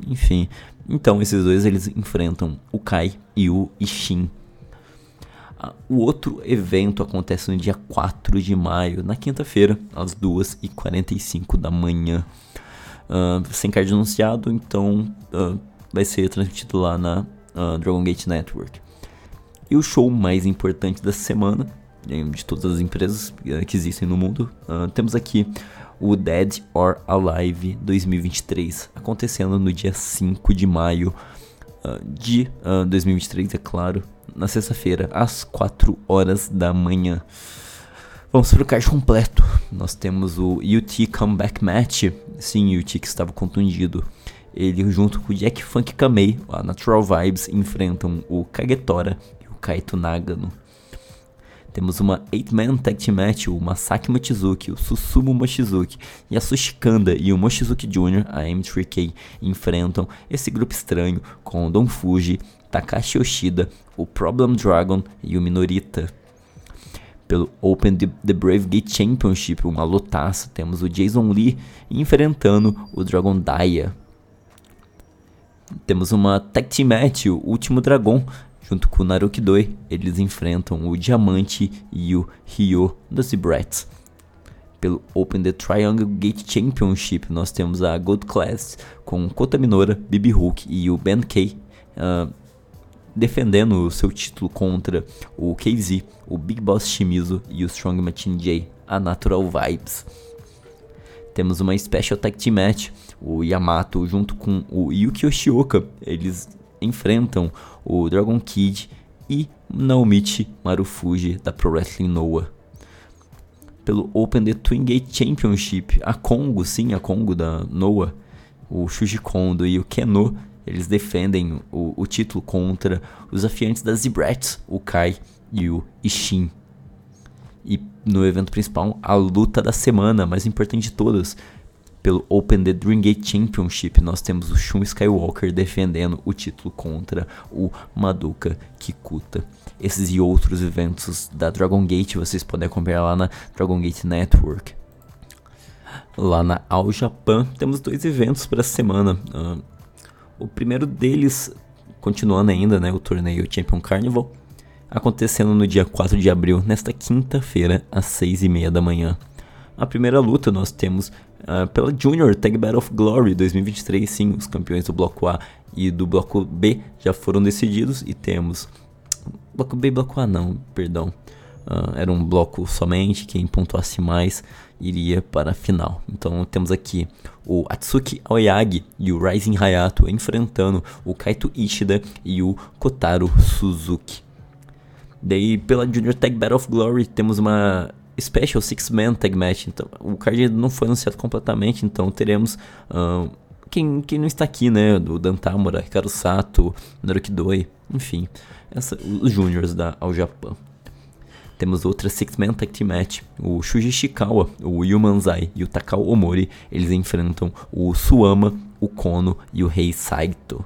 Enfim, então esses dois eles enfrentam o Kai e o Ishin. O outro evento acontece no dia 4 de maio, na quinta-feira, às 2h45 da manhã. Uh, sem card anunciado, então uh, vai ser transmitido lá na uh, Dragon Gate Network. E o show mais importante da semana, de todas as empresas que existem no mundo, temos aqui o Dead or Alive 2023, acontecendo no dia 5 de maio de uh, ah, 2023, é claro, na sexta-feira, às 4 horas da manhã. Vamos para o card completo. Nós temos o UT Comeback Match. Sim, UT que estava contundido. Ele, junto com o Jack Funk Kamei, a Natural Vibes, enfrentam o Kagetora e o Kaito Nagano. Temos uma 8-man tag team match, o Masaki Mochizuki, o Susumu Mochizuki e a Sushikanda e o Mochizuki Jr., a M3K, enfrentam esse grupo estranho com o Don Fuji, Takashi Yoshida, o Problem Dragon e o Minorita. Pelo Open The Brave Gate Championship, uma lutaça, temos o Jason Lee enfrentando o Dragon Daya. Temos uma tag team match, o Último Dragão, Junto com o Naruki Doi, eles enfrentam o Diamante e o Ryo das Brats. Pelo Open the Triangle Gate Championship, nós temos a Gold Class com Kota Minora, Bibi Hulk e o Ben K uh, defendendo o seu título contra o KZ, o Big Boss Shimizu e o Strong Machine J, a Natural Vibes. Temos uma Special Tag Team Match, o Yamato junto com o Yuki Yoshioka, eles enfrentam o Dragon Kid e Naomichi Marufuji da Pro Wrestling Noah. Pelo Open The Twin Gate Championship, a Kongo, sim, a Kongo da Noah, o Shuji Kondo e o Keno, eles defendem o, o título contra os afiantes das Zebrats, o Kai e o Ishin. E no evento principal, a luta da semana, mais importante de todas, pelo Open The Dreamgate Championship, nós temos o Shun Skywalker defendendo o título contra o Madoka Kikuta. Esses e outros eventos da Dragon Gate vocês podem acompanhar lá na Dragon Gate Network. Lá na All Japan temos dois eventos para a semana. Uh, o primeiro deles, continuando ainda, né, o torneio Champion Carnival, acontecendo no dia 4 de abril, nesta quinta-feira, às 6 e meia da manhã. A primeira luta nós temos uh, pela Junior Tag Battle of Glory 2023. Sim, os campeões do bloco A e do bloco B já foram decididos e temos bloco B e bloco A não, perdão. Uh, era um bloco somente, quem pontuasse mais iria para a final. Então temos aqui o Atsuki Aoyagi e o Rising Hayato enfrentando o Kaito Ishida e o Kotaro Suzuki. Daí pela Junior Tag Battle of Glory temos uma Special Six Man Tag Match. Então, o card não foi anunciado completamente, então teremos uh, quem, quem não está aqui, né? Do Dan Tamura, Hikaru Sato, Naruki Doi, enfim, essa, os juniors da All Japan. Temos outra Six Man Tag Team Match. O Shuji Shikawa, o Yumanzai e o Takao Omori, eles enfrentam o Suama, o Kono e o Rei Saito.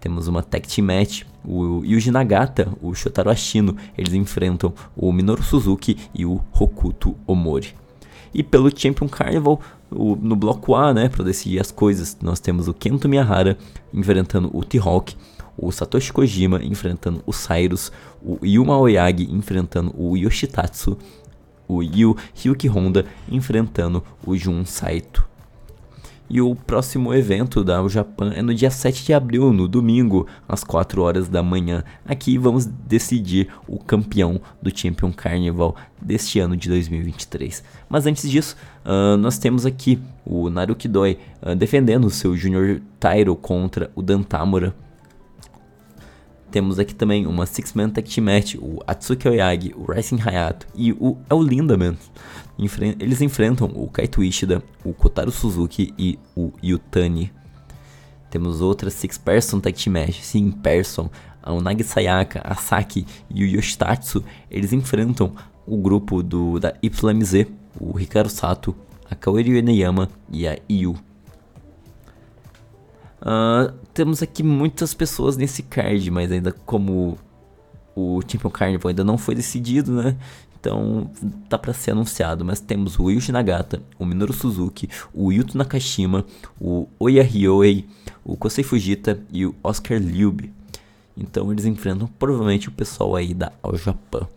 Temos uma Tag Team Match o Yuji Nagata, o Shotaro Ashino, eles enfrentam o Minoru Suzuki e o Hokuto Omori. E pelo Champion Carnival, o, no bloco A, né, para decidir as coisas, nós temos o Kento Miyahara enfrentando o T-Hawk, o Satoshi Kojima enfrentando o Cyrus, o Yuma Oyagi enfrentando o Yoshitatsu, o Yu Hyuki Honda enfrentando o Jun Saito. E o próximo evento da Japan é no dia 7 de abril, no domingo, às 4 horas da manhã. Aqui vamos decidir o campeão do Champion Carnival deste ano de 2023. Mas antes disso, uh, nós temos aqui o Naruki Doi uh, defendendo o seu Junior Title contra o Dantamura. Temos aqui também uma Six Man Tag Team Match, o Atsuki Oyagi, o Rising Hayato e o El Lindaman eles enfrentam o Kaito Ishida, o Kotaro Suzuki e o Yutani. Temos outra Six Person Tag Team Match, sim, Person, o Nagi Sayaka, a Saki e o Yoshitatsu, eles enfrentam o grupo do, da YMZ, o Hikaru Sato, a Kaori Eneyama e a Yu. Uh, temos aqui muitas pessoas nesse card, mas ainda como o Champion Carnival ainda não foi decidido, né? Então, tá para ser anunciado, mas temos o Yuji Nagata, o Minoru Suzuki, o Yuto Nakashima, o Oya Ryoei, o Kosei Fujita e o Oscar Liube. Então, eles enfrentam provavelmente o pessoal aí da All Japan.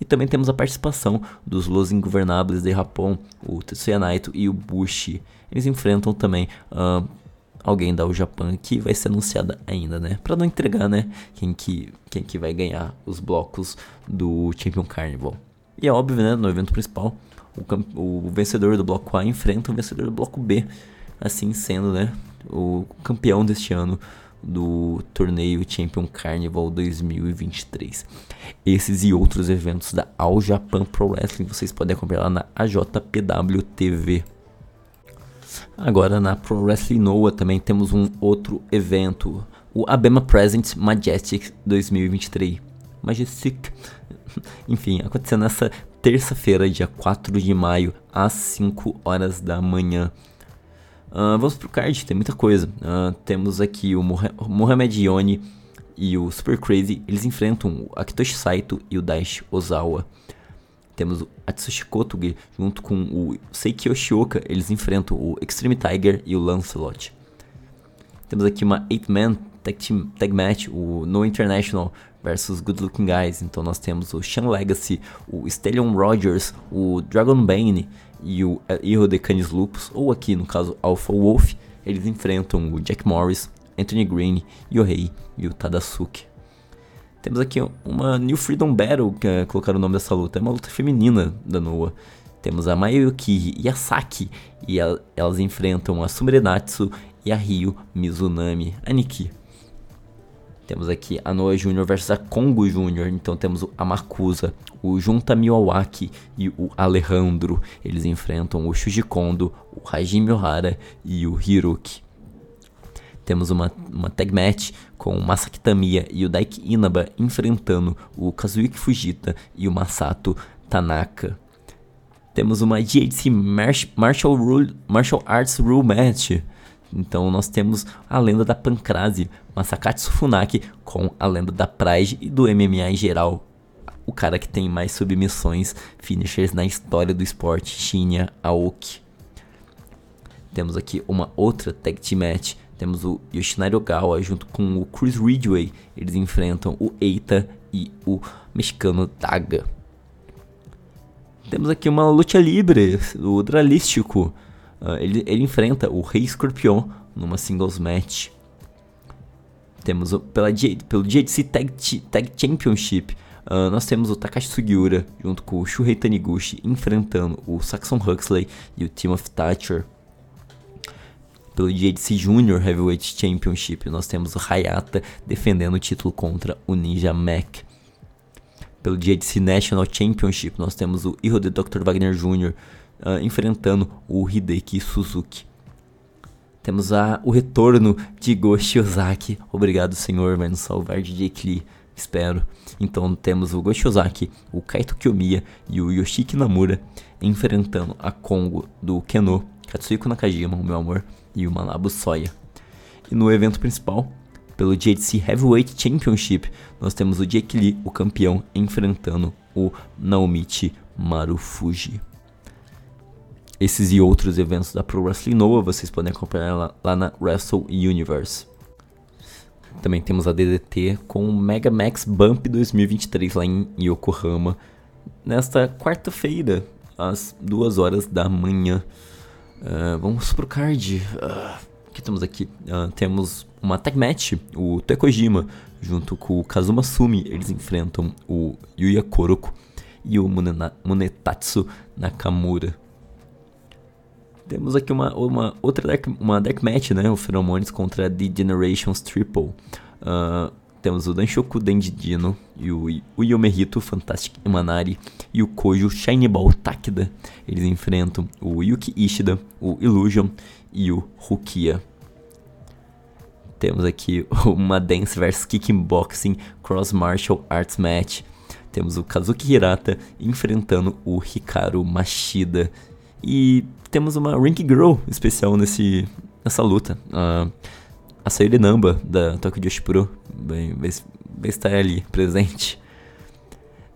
E também temos a participação dos Los Ingovernables de Japão, o Tetsuya Naito e o Bushi. Eles enfrentam também uh, alguém da All Japan que vai ser anunciada ainda, né? Para não entregar, né? Quem que, quem que vai ganhar os blocos do Champion Carnival. E é óbvio, né, no evento principal, o, o vencedor do bloco A enfrenta o vencedor do bloco B, assim sendo, né, o campeão deste ano do torneio Champion Carnival 2023. Esses e outros eventos da All Japan Pro Wrestling vocês podem acompanhar lá na AJPW TV. Agora na Pro Wrestling Noah também temos um outro evento, o Abema Present Majestic 2023. Majestic, *laughs* enfim, acontecendo nessa terça-feira, dia 4 de maio, às 5 horas da manhã. Uh, vamos pro card, tem muita coisa. Uh, temos aqui o Mohamed Yoni e o Super Crazy. Eles enfrentam o Akitoshi Saito e o Daishi Ozawa. Temos o Atsushi Kotoge junto com o Seiki Yoshioka. Eles enfrentam o Extreme Tiger e o Lancelot. Temos aqui uma 8-man tag, tag match, o No International versus Good Looking Guys. Então nós temos o Shan Legacy, o Stallion Rogers, o Dragon Bane e o Hiro de Canis Lupus, ou aqui no caso Alpha Wolf, eles enfrentam o Jack Morris, Anthony Green, Yohei e o Tadasuke. Temos aqui uma New Freedom Battle, que é colocar o nome dessa luta, é uma luta feminina da Noah. Temos a Mayuki e a Saki, e elas enfrentam a Sumerenatsu e a Ryu Mizunami Aniki. Temos aqui a Noah Jr. versus a Kongo Jr. Então temos a Makusa, o Junta Miyawaki e o Alejandro. Eles enfrentam o Shuji Kondo, o Hajime Ohara e o Hiroki. Temos uma, uma tag match com o Masaki Tamiya e o Daiki Inaba enfrentando o Kazuki Fujita e o Masato Tanaka. Temos uma GHC Martial, Rule, Martial Arts Rule Match então nós temos a lenda da Pancrase, Masakatsu Funaki, com a lenda da Pride e do MMA em geral. O cara que tem mais submissões, finishers na história do esporte, Shinya Aoki. Temos aqui uma outra tag team match. Temos o Yoshinari Ogawa junto com o Chris Ridgway. Eles enfrentam o Eita e o mexicano Taga. Temos aqui uma luta livre, o Dralístico. Uh, ele, ele enfrenta o Rei Escorpião numa singles match. Temos o, pela, pelo JDC Tag, Tag Championship, uh, nós temos o Takashi Sugiura junto com o Shuhei Taniguchi enfrentando o Saxon Huxley e o Timothy Thatcher. Pelo JDC Junior Heavyweight Championship, nós temos o Hayata defendendo o título contra o Ninja Mac. Pelo JDC National Championship, nós temos o Hijo de Dr. Wagner Jr uh, enfrentando o Hideki Suzuki. Temos a, o retorno de Go Shiozaki. Obrigado, senhor, vai nos salvar de Lee. Espero. Então temos o Go Shiozaki, o Kaito Kiyomiya e o Yoshiki Namura enfrentando a Kongo do Keno, Katsuhiko Nakajima, o meu amor, e o Manabu Soya. E no evento principal, pelo JDC Heavyweight Championship, nós temos o Jake Lee, o campeão, enfrentando o Naomichi Marufuji. Esses e outros eventos da Pro Wrestling Noah vocês podem acompanhar lá, lá na Wrestle Universe. Também temos a DDT com o Mega Max Bump 2023 lá em Yokohama. Nesta quarta-feira, às 2 horas da manhã. Uh, vamos pro card. Uh, o que temos aqui? Uh, temos uma tag match, o Tekojima, junto com o Kazuma Sumi. Eles enfrentam o Yuya Koroko e o Munena Munetatsu Nakamura. Temos aqui uma, uma outra deck, uma deck match, né? O Pheromones contra The Generations Triple. Uh, temos o Danshoku Dendidino e o, o Yomehito Fantastic Imanari e o Kojo Shiny Ball Takeda. Eles enfrentam o Yuki Ishida, o Illusion e o Rukia. Temos aqui *laughs* uma Dance vs Kickboxing Cross Martial Arts Match. Temos o Kazuki Hirata enfrentando o Hikaru Mashida. E temos uma Rink Girl especial nesse, nessa luta. Uh, a Sayuri Namba, da Tokyo Joshi Pro, vai, vai, vai estar ali presente.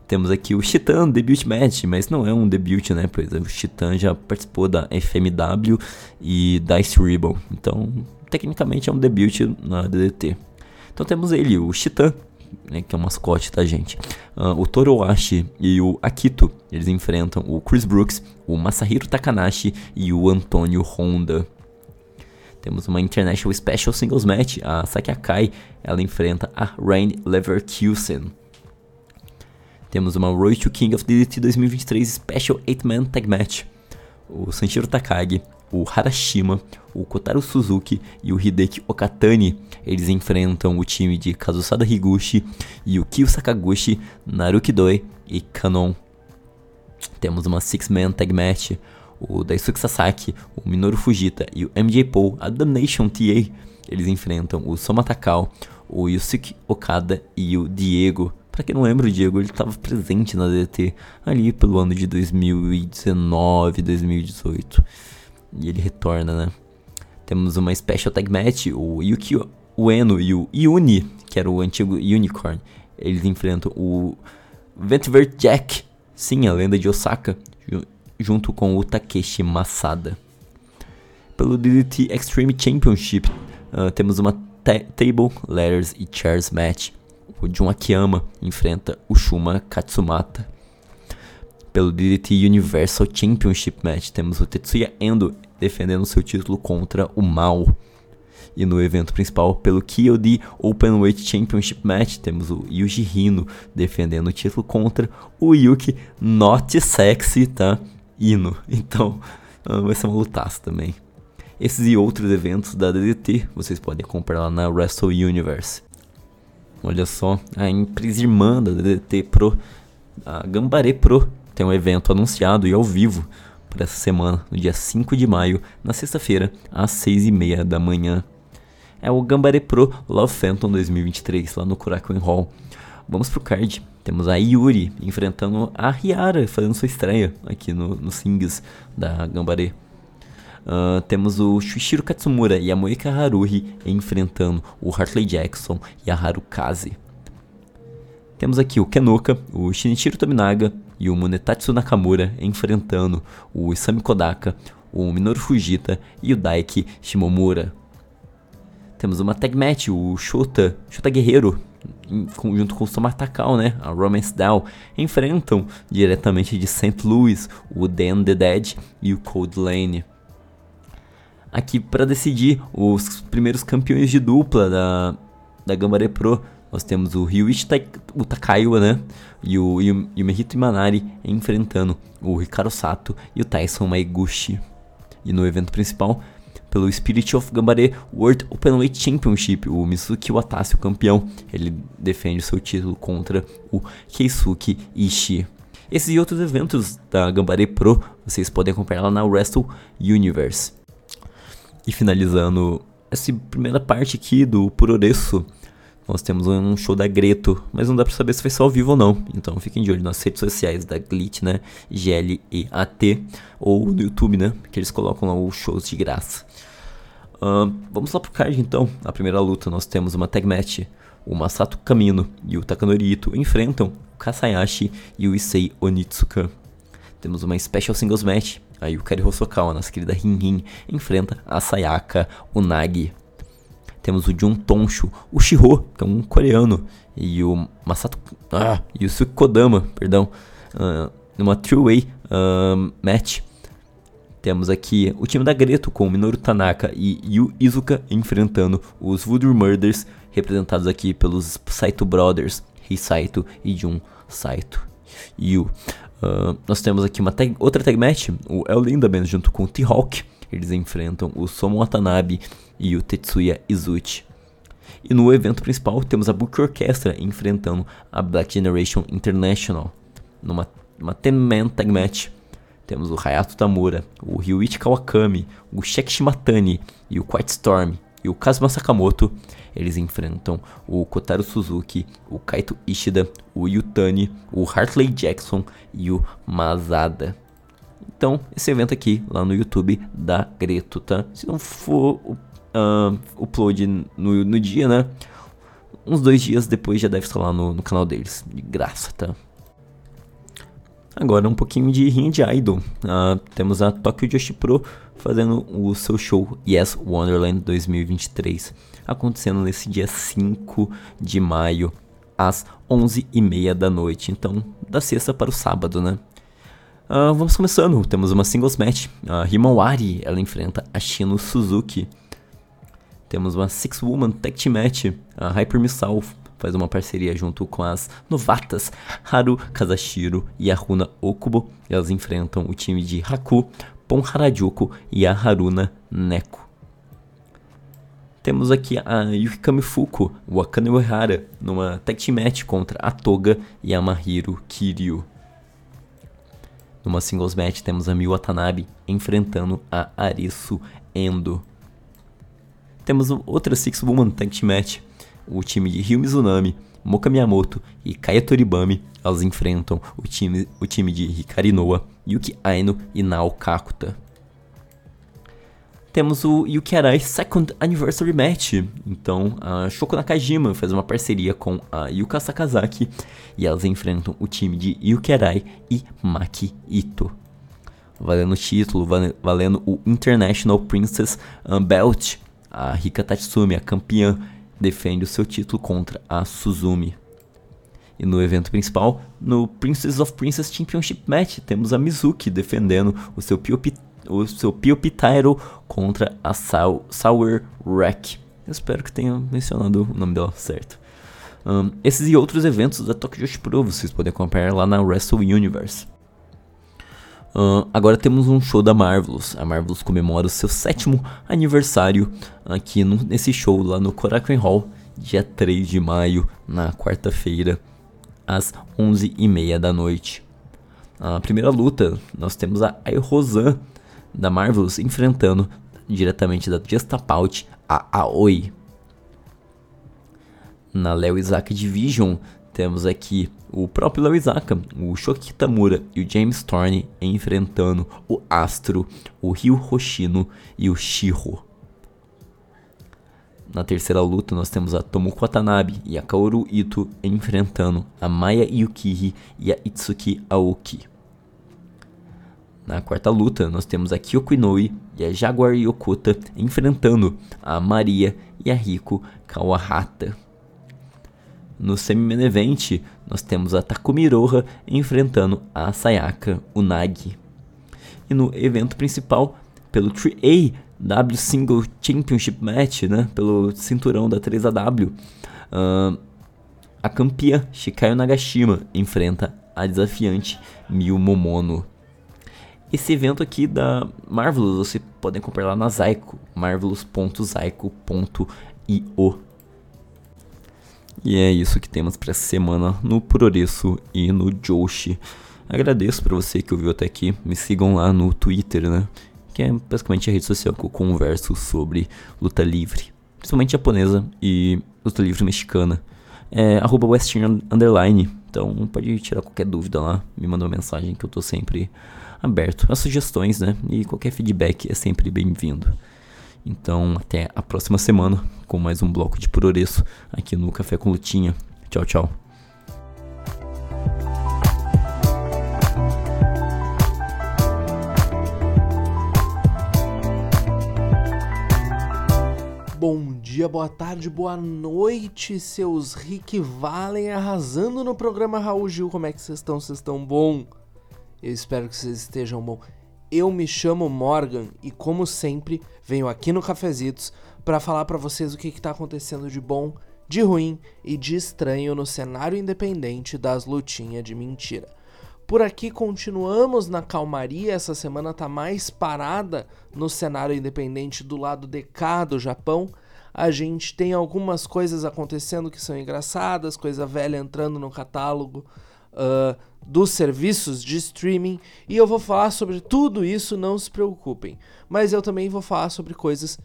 Temos aqui o Chitan Debut Match, mas não é um debut, né? Pois o Chitan já participou da FMW e da Ice Ribbon. Então, tecnicamente é um debut na DDT. Então temos ele, o Chitan, né, que é o mascote da gente. Uh, o Toroashi e o Akito, eles enfrentam o Chris Brooks, o Masahiro Takanashi e o Antônio Honda. Temos uma International Special Singles Match, a Saki Akai, ela enfrenta a Rain Leverkusen. Temos uma to King of DDT 2023 Special 8-Man Tag Match. O Sanshiro Takagi, o Harashima, o Kotaro Suzuki e o Hideki Okatani. Eles enfrentam o time de Kazusada Higuchi, Yukio Sakaguchi, Naruki Doi e Kanon. Temos uma Six-Man Tag Match. O Daisuke Sasaki, o Minoru Fujita e o MJ Paul, a Damnation TA. Eles enfrentam o Soma Takao, o Yusuke Okada e o Diego. Pra quem não lembra, o Diego ele estava presente na DT ali pelo ano de 2019, 2018. E ele retorna, né? Temos uma Special Tag Match, o Yuki Ueno e o Yuni, que era o antigo Unicorn. Eles enfrentam o Ventiver Jack, sim, a lenda de Osaka, junto com o Takeshi Masada. Pelo DDT Extreme Championship, uh, temos uma Table, Letters e Chairs match. O Jun Akiyama enfrenta o Shuma Katsumata. Pelo DDT Universal Championship match, temos o Tetsuya Endo defendendo seu título contra o Mal. E no evento principal, pelo KOD Openweight Championship Match, temos o Yuji Hino defendendo o título contra o Yuki Not Sexy, tá? Ino. *laughs* Então, ah, vai ser uma lutaça também. Esses e outros eventos da DDT vocês podem comprar lá na Wrestle Universe. Olha só, a empresa irmã da DDT Pro, a Gambaré Pro, tem um evento anunciado e ao vivo para essa semana, no dia 5 de maio, na sexta-feira, às 6h30 da manhã. É o Gambaré Pro Love Phantom 2023, lá no Korakuen Hall. Vamos pro card. Temos a Yuri enfrentando a Riara, fazendo sua estreia aqui no, no da Gambaré. Uh, temos o Shuichiro Katsumura e a Moika Haruhi enfrentando o Hartley Jackson e a Harukaze. Temos aqui o Kenoka, o Shinichiro Tominaga e o Munetatsu Nakamura enfrentando o Isami Kodaka, o Minoru Fujita e o Daiki Shimomura. Temos uma tag match, o Shota, Shota Guerreiro, junto com o Somatakal, né, a Romance Down, enfrentam diretamente de St. Louis o Dan the Dead e o Cold Lane aqui para decidir os primeiros campeões de dupla da, da Gambare Pro. Nós temos o Ryuichi o Takaiwa, né? E o Yumehito Imanari enfrentando o Hikaru Sato e o Tyson Maiguchi. E no evento principal, pelo Spirit of Gambare World Openweight Championship, o Mitsuki Watase, o campeão, ele defende seu título contra o Keisuke Ishii. Esses e outros eventos da Gambare Pro vocês podem acompanhar lá na Wrestle Universe. E finalizando essa primeira parte aqui do Puroreço, nós temos um show da Greto, mas não dá pra saber se vai ser ao vivo ou não. Então fiquem de olho nas redes sociais da Glitch, né? G-L-E-A-T, ou no YouTube, né? Que eles colocam lá os shows de graça. Uh, vamos lá pro card então. Na primeira luta nós temos uma tag match. O Masato Kamino e o Takanori Ito enfrentam o Kasayashi e o Issei Onitsuka. Temos uma Special Singles Match Aí o Kari Hosokawa, nossa querida Rin Rin, enfrenta a Sayaka Unagi. Temos o Jun Tonshu, o Shiro, que é um coreano, e o Masato. Ah, e o Sukodama, perdão. Uh, numa three-way uh, match. Temos aqui o time da Greto com Minoru Tanaka e Yu Izuka enfrentando os Voodoo Murders, representados aqui pelos Saito Brothers, Hisaito e Jun Saito. Yu. Uh, nós temos aqui uma tag, outra tag match, o El Lindaman junto com o T-Hawk. Eles enfrentam o Somo Watanabe e o Tetsuya Izuchi. E no evento principal temos a Book Orchestra enfrentando a Black Generation International. Numa uma 10-man tag match. Temos o Hayato Tamura, o Ryuichi Kawakami, o Shek Shimatani e o Quiet Storm e o Kazuma Sakamoto eles enfrentam o Kotaro Suzuki, o Kaito Ishida, o Yutani, o Hartley Jackson e o Mazada. Então, esse evento aqui lá no YouTube da Greto, tá? Se não for uh, upload no, no dia, né? Uns dois dias depois já deve estar lá no, no canal deles, de graça, tá? Agora um pouquinho de rinha de idol. Uh, temos a Tokyo Joshi Pro fazendo o seu show Yes Wonderland 2023 acontecendo nesse dia 5 de maio, às 11h30 da noite. Então, da sexta para o sábado, né? Uh, vamos começando. Temos uma singles match. A Himawari, ela enfrenta a Shino Suzuki. Temos uma Six Woman Tag Team Match. A Hyper Missile faz uma parceria junto com as novatas Haru Kazashiro e Aruna Okubo. Elas enfrentam o time de Haku, Pon Harajuku e a Haruna Neko. Temos aqui a Yukikami Fuku, Wakane Uehara, numa tag team match contra a Toga e a Mahiro Kiryu. Numa singles match temos a Miu Watanabe enfrentando a Arisu Endo. Temos outra Six Woman Tag Match. O time de Ryu Mizunami, Moka Miyamoto e Kaya Toribami, elas enfrentam o time, o time de Hikari Noa, Yuki Aino e Nao Kakuta. Temos o Yuki Arai Second Anniversary Match. Então, a Shoko Nakajima faz uma parceria com a Yuka Sakazaki e elas enfrentam o time de Yuki Arai e Maki Ito valendo o título, valendo o International Princess Belt a Rika Tatsumi, a campeã, defende o seu título contra a Suzumi. E no evento principal, no Princess of Princess Championship Match, temos a Mizuki defendendo o seu POP, o seu POP title contra a Sour Wreck. Eu espero que tenha mencionado o nome dela certo. Um, esses e outros eventos da Tokyo Pro vocês podem acompanhar lá na Wrestle Universe. Uh, agora temos um show da Marvelous. A Marvelous comemora o seu sétimo aniversário aqui no, nesse show lá no Korakuen Hall, dia 3 de maio, na quarta-feira, às 11h30 da noite. A primeira luta, nós temos a Rosan da Marvelous enfrentando diretamente da Justapout a Aoi. Na Léo Isaac Division, temos aqui o próprio Léo Isaka, o Shoki Kitamura e o James Thorne enfrentando o Astro, o Ryu Hoshino e o Shiro. Na terceira luta, nós temos a Tomoko Watanabe e a Kaoru Ito enfrentando a Maya Yukiri e a Itsuki Aoki. Na quarta luta, nós temos a Kyoko Inoue e a Jaguar Yokota enfrentando a Maria e a Riko Kawahata. No semi-main event, nós temos a Takumi Roha enfrentando a Sayaka Unagi. E no evento principal, pelo 3A W Single Championship Match, né, pelo cinturão da 3AW, uh, a campeã Shikayo Nagashima enfrenta a desafiante Miyu Momono. Esse evento aqui da Marvelous você pode comprar lá na Zaiko, marvelous.zaiko.io. E é isso que temos para essa semana no Puroreço e no Joshi. Agradeço para você que ouviu até aqui. Me sigam lá no Twitter, né? Que é basicamente a rede social que eu converso sobre luta livre, principalmente japonesa e luta livre mexicana. É arroba Western Underline. Então pode tirar qualquer dúvida lá, me manda uma mensagem que eu tô sempre aberto a sugestões, né? E qualquer feedback é sempre bem-vindo. Então, até a próxima semana com mais um bloco de Puroreço aqui no Café com Lutinha. Tchau, tchau. Bom dia, boa tarde, boa noite, seus Rick Valen arrasando no programa Raul Gil. Como é que vocês estão? Vocês estão bom? Eu espero que vocês estejam bom. Eu me chamo Morgan e, como sempre, venho aqui no Cafezitos para falar para vocês o que está acontecendo de bom, de ruim e de estranho no cenário independente das lutinhas de mentira. Por aqui continuamos na calmaria, essa semana tá mais parada no cenário independente do lado de cá do Japão. A gente tem algumas coisas acontecendo que são engraçadas, coisa velha entrando no catálogo. Uh, dos serviços de streaming e eu vou falar sobre tudo isso, não se preocupem. Mas eu também vou falar sobre coisas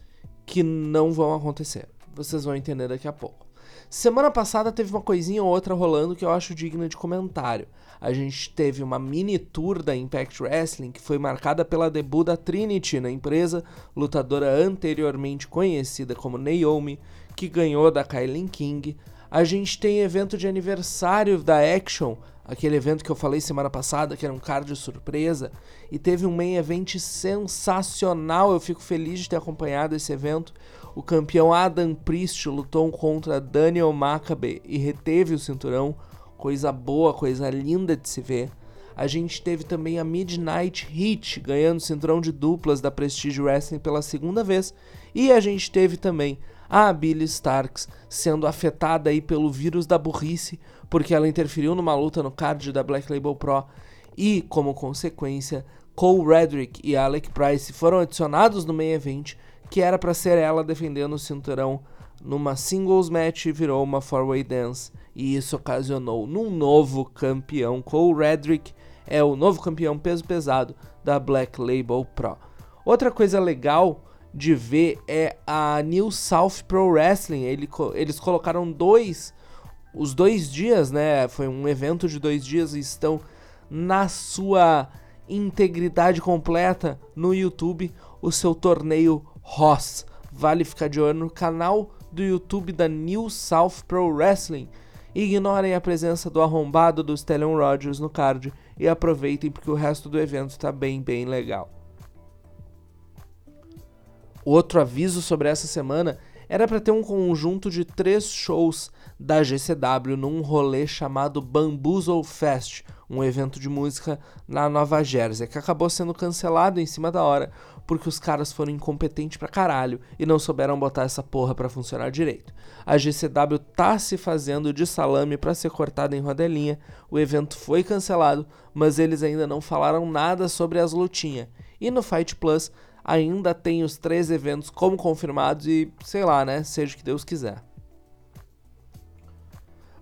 que não vão acontecer. Vocês vão entender daqui a pouco. Semana passada teve uma coisinha ou outra rolando que eu acho digna de comentário. A gente teve uma mini tour da Impact Wrestling que foi marcada pela debut da Trinity na empresa, lutadora anteriormente conhecida como Naomi, que ganhou da Kylie King. A gente tem evento de aniversário da Action, aquele evento que eu falei semana passada, que era um card surpresa, e teve um main event sensacional. Eu fico feliz de ter acompanhado esse evento. O campeão Adam Priest lutou contra Daniel Maccabe e reteve o cinturão. Coisa boa, coisa linda de se ver. A gente teve também a Midnight Heat ganhando o cinturão de duplas da Prestige Wrestling pela segunda vez. E a gente teve também a Billy Starks sendo afetada aí pelo vírus da burrice, porque ela interferiu numa luta no card da Black Label Pro e, como consequência, Cole Redrick e Alec Price foram adicionados no main event, que era para ser ela defendendo o cinturão numa singles match e virou uma four-way dance, e isso ocasionou num novo campeão. Cole Redrick é o novo campeão peso pesado da Black Label Pro. Outra coisa legal de ver é a New South Pro Wrestling. Ele, eles colocaram dois, os dois dias, né? Foi um evento de dois dias e estão na sua integridade completa no YouTube o seu torneio Ross. Vale ficar de olho no canal do YouTube da New South Pro Wrestling. Ignorem a presença do arrombado do Stellan Rogers no card e aproveitem porque o resto do evento está bem, bem legal. Outro aviso sobre essa semana era para ter um conjunto de três shows da GCW num rolê chamado Bamboozle Fest, um evento de música na Nova Jersey, que acabou sendo cancelado em cima da hora porque os caras foram incompetentes pra caralho e não souberam botar essa porra para funcionar direito. A GCW tá se fazendo de salame para ser cortada em rodelinha, o evento foi cancelado, mas eles ainda não falaram nada sobre as lutinhas. E no Fight Plus ainda tem os três eventos como confirmados e sei lá, né? Seja o que Deus quiser.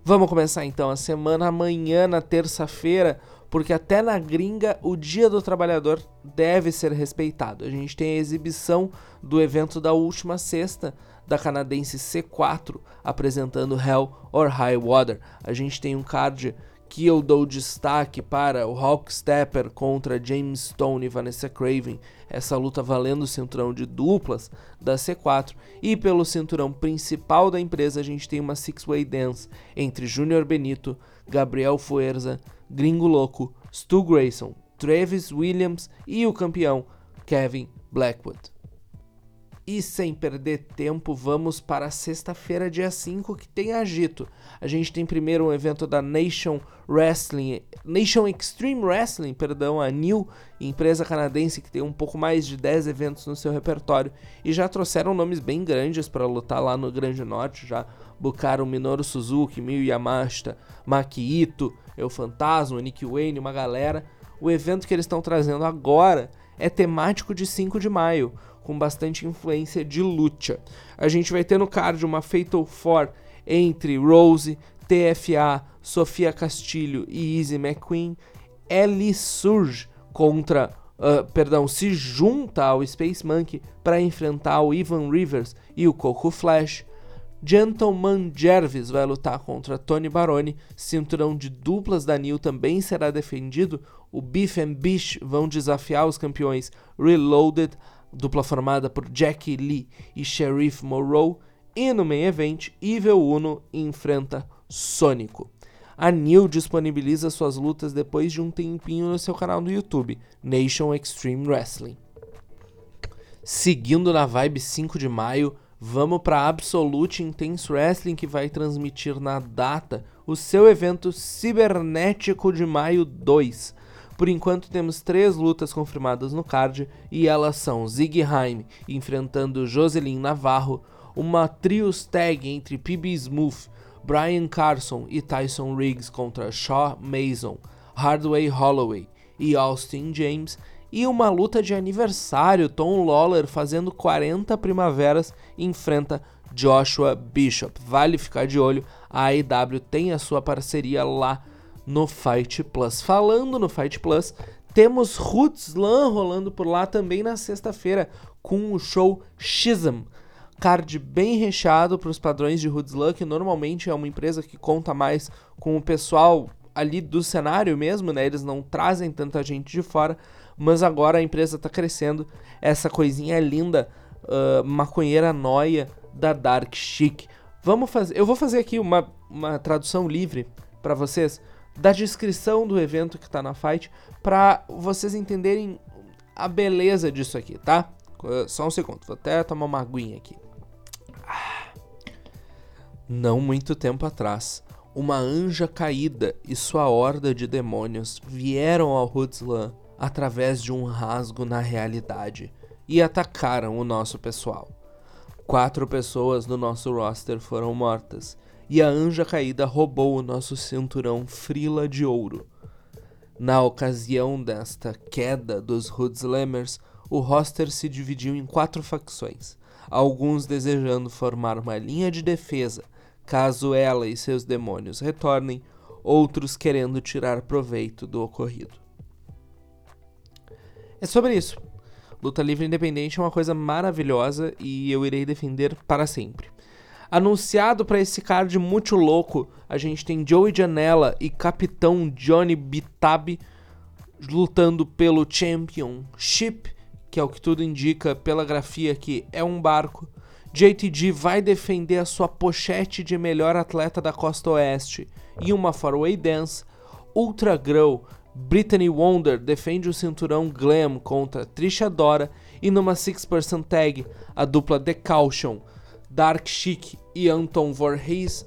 Vamos começar então a semana amanhã, na terça-feira, porque até na gringa o Dia do Trabalhador deve ser respeitado. A gente tem a exibição do evento da última sexta da canadense C4 apresentando Hell or High Water. A gente tem um card que eu dou destaque para o Hawk Stepper contra James Stone e Vanessa Craven, essa luta valendo o cinturão de duplas da C4, e pelo cinturão principal da empresa a gente tem uma Six-Way Dance entre Junior Benito, Gabriel Fuerza, Gringo Louco, Stu Grayson, Travis Williams e o campeão Kevin Blackwood. E sem perder tempo, vamos para sexta-feira, dia 5, que tem agito. A gente tem primeiro um evento da Nation Wrestling, Nation Extreme Wrestling, perdão, a New, empresa canadense que tem um pouco mais de 10 eventos no seu repertório e já trouxeram nomes bem grandes para lutar lá no Grande Norte, já bucaram Minoru Suzuki, Miyu Yamashita, Maki Ito, Eu Fantasma, Nick Wayne, uma galera. O evento que eles estão trazendo agora é temático de 5 de maio com bastante influência de luta. A gente vai ter no card uma Fatal Four entre Rose, TFA, Sofia Castilho e Izzy McQueen. Ellie surge contra, uh, perdão, se junta ao Space Monkey para enfrentar o Ivan Rivers e o Coco Flash. Gentleman Jervis vai lutar contra Tony Baroni. Cinturão de duplas da New também será defendido. O Beef and Bish vão desafiar os campeões Reloaded dupla formada por Jackie Lee e Sheriff Moreau, e no main event, Evil Uno enfrenta Sônico. A New disponibiliza suas lutas depois de um tempinho no seu canal do YouTube, Nation Extreme Wrestling. Seguindo na vibe 5 de maio, vamos para Absolute Intense Wrestling que vai transmitir na data o seu evento cibernético de maio 2, por enquanto temos três lutas confirmadas no card e elas são Zig Heim enfrentando Jocelyn Navarro, uma trios tag entre PB Smooth, Brian Carson e Tyson Riggs contra Shaw Mason, Hardway Holloway e Austin James e uma luta de aniversário, Tom Lawler fazendo 40 primaveras enfrenta Joshua Bishop. Vale ficar de olho, a AEW tem a sua parceria lá no Fight Plus. Falando no Fight Plus, temos Rootslan rolando por lá também na sexta-feira com o show Schism. Card bem recheado para os padrões de Rootslan, que normalmente é uma empresa que conta mais com o pessoal ali do cenário mesmo, né? Eles não trazem tanta gente de fora, mas agora a empresa está crescendo. Essa coisinha linda, uh, maconheira noia da Dark Chic. Vamos fazer, eu vou fazer aqui uma, uma tradução livre para vocês da descrição do evento que está na Fight para vocês entenderem a beleza disso aqui, tá? Só um segundo, vou até tomar uma aguinha aqui. Não muito tempo atrás, uma anja caída e sua horda de demônios vieram ao Hudslan através de um rasgo na realidade e atacaram o nosso pessoal. Quatro pessoas no nosso roster foram mortas, e a anja caída roubou o nosso cinturão frila de ouro. Na ocasião desta queda dos Hoodslammers, o roster se dividiu em quatro facções, alguns desejando formar uma linha de defesa caso ela e seus demônios retornem, outros querendo tirar proveito do ocorrido. É sobre isso. Luta livre independente é uma coisa maravilhosa e eu irei defender para sempre. Anunciado para esse card muito louco, a gente tem Joey Janela e Capitão Johnny Bitab lutando pelo Championship, que é o que tudo indica pela grafia que é um barco. JTG vai defender a sua pochete de melhor atleta da costa oeste e uma four-way dance. Ultra Grow Brittany Wonder defende o cinturão Glam contra Trisha Dora e numa 6% tag, a dupla The Caution, Dark Chic e Anton Voorhees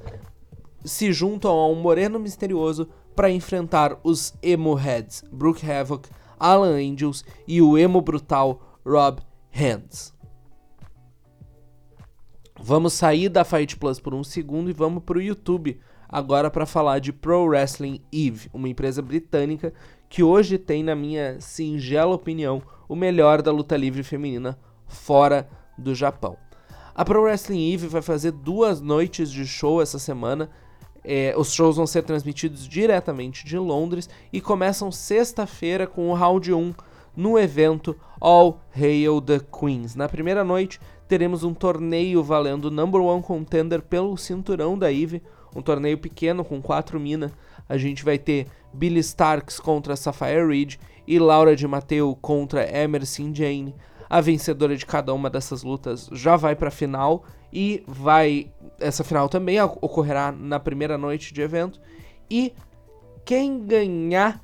se juntam a um moreno misterioso para enfrentar os Emo Heads, Brooke Havoc, Alan Angels e o emo brutal Rob Hands. Vamos sair da Fight Plus por um segundo e vamos para o YouTube agora para falar de Pro Wrestling Eve, uma empresa britânica que hoje tem, na minha singela opinião, o melhor da luta livre feminina fora do Japão. A Pro Wrestling Eve vai fazer duas noites de show essa semana. É, os shows vão ser transmitidos diretamente de Londres e começam sexta-feira com o round 1 no evento All Hail the Queens. Na primeira noite, teremos um torneio valendo Number One Contender pelo cinturão da Eve, um torneio pequeno com quatro minas. A gente vai ter Billy Starks contra Sapphire Reed e Laura de Mateu contra Emerson Jane. A vencedora de cada uma dessas lutas já vai para a final e vai essa final também ocorrerá na primeira noite de evento e quem ganhar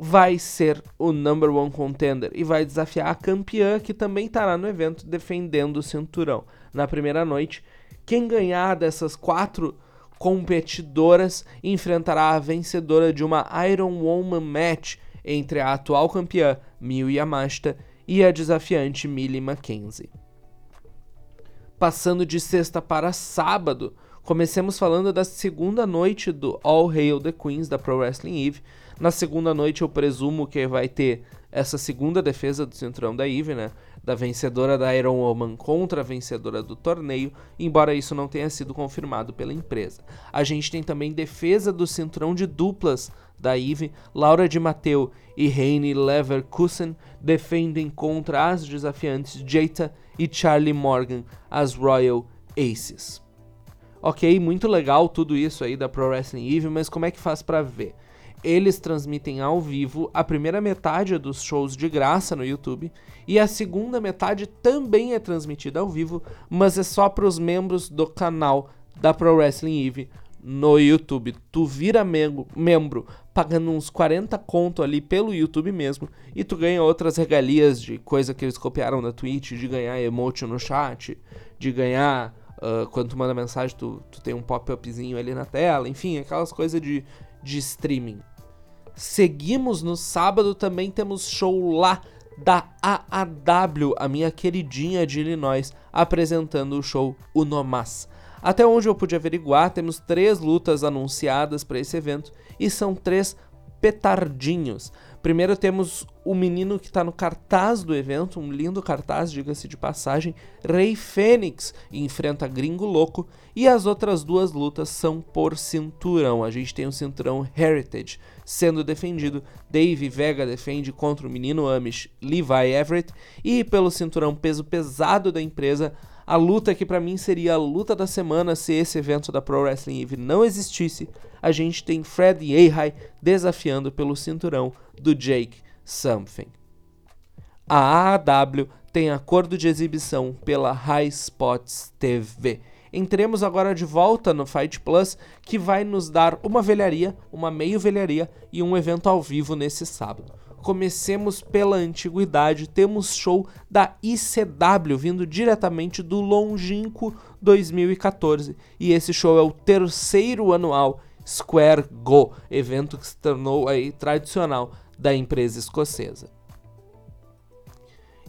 vai ser o number one contender e vai desafiar a campeã que também estará no evento defendendo o cinturão na primeira noite. Quem ganhar dessas quatro competidoras enfrentará a vencedora de uma Iron Woman Match entre a atual campeã Miyu Yamashita e a desafiante Millie Mackenzie. Passando de sexta para sábado, comecemos falando da segunda noite do All Hail the Queens da Pro Wrestling Eve. Na segunda noite eu presumo que vai ter essa segunda defesa do cinturão da Eve, né? da vencedora da Iron Woman contra a vencedora do torneio, embora isso não tenha sido confirmado pela empresa. A gente tem também defesa do cinturão de duplas da Eve, Laura de Mateu e Heine Leverkusen defendem contra as desafiantes Jata e Charlie Morgan, as Royal Aces. Ok, muito legal tudo isso aí da Pro Wrestling Eve, mas como é que faz para ver? Eles transmitem ao vivo a primeira metade dos shows de graça no YouTube e a segunda metade também é transmitida ao vivo, mas é só para os membros do canal da Pro Wrestling Eve no YouTube. Tu vira membro, membro pagando uns 40 conto ali pelo YouTube mesmo e tu ganha outras regalias de coisa que eles copiaram da Twitch, de ganhar emote no chat, de ganhar uh, quando tu manda mensagem tu, tu tem um pop-upzinho ali na tela, enfim, aquelas coisas de de streaming. Seguimos no sábado, também temos show lá da AAW, a minha queridinha de Illinois, apresentando o show Unomas. Até onde eu pude averiguar, temos três lutas anunciadas para esse evento e são três petardinhos. Primeiro temos o menino que está no cartaz do evento, um lindo cartaz, diga-se de passagem, Rei Fênix enfrenta Gringo Louco e as outras duas lutas são por cinturão. A gente tem o cinturão Heritage sendo defendido, Dave Vega defende contra o menino Amish Levi Everett e pelo cinturão peso pesado da empresa, a luta que para mim seria a luta da semana se esse evento da Pro Wrestling Eve não existisse, a gente tem Fred Yehi desafiando pelo cinturão do Jake Something. A AAW tem acordo de exibição pela High Spots TV. Entremos agora de volta no Fight Plus, que vai nos dar uma velharia, uma meio velharia e um evento ao vivo nesse sábado. Comecemos pela antiguidade, temos show da ICW vindo diretamente do longínquo 2014. E esse show é o terceiro anual Square Go, evento que se tornou aí tradicional da empresa escocesa.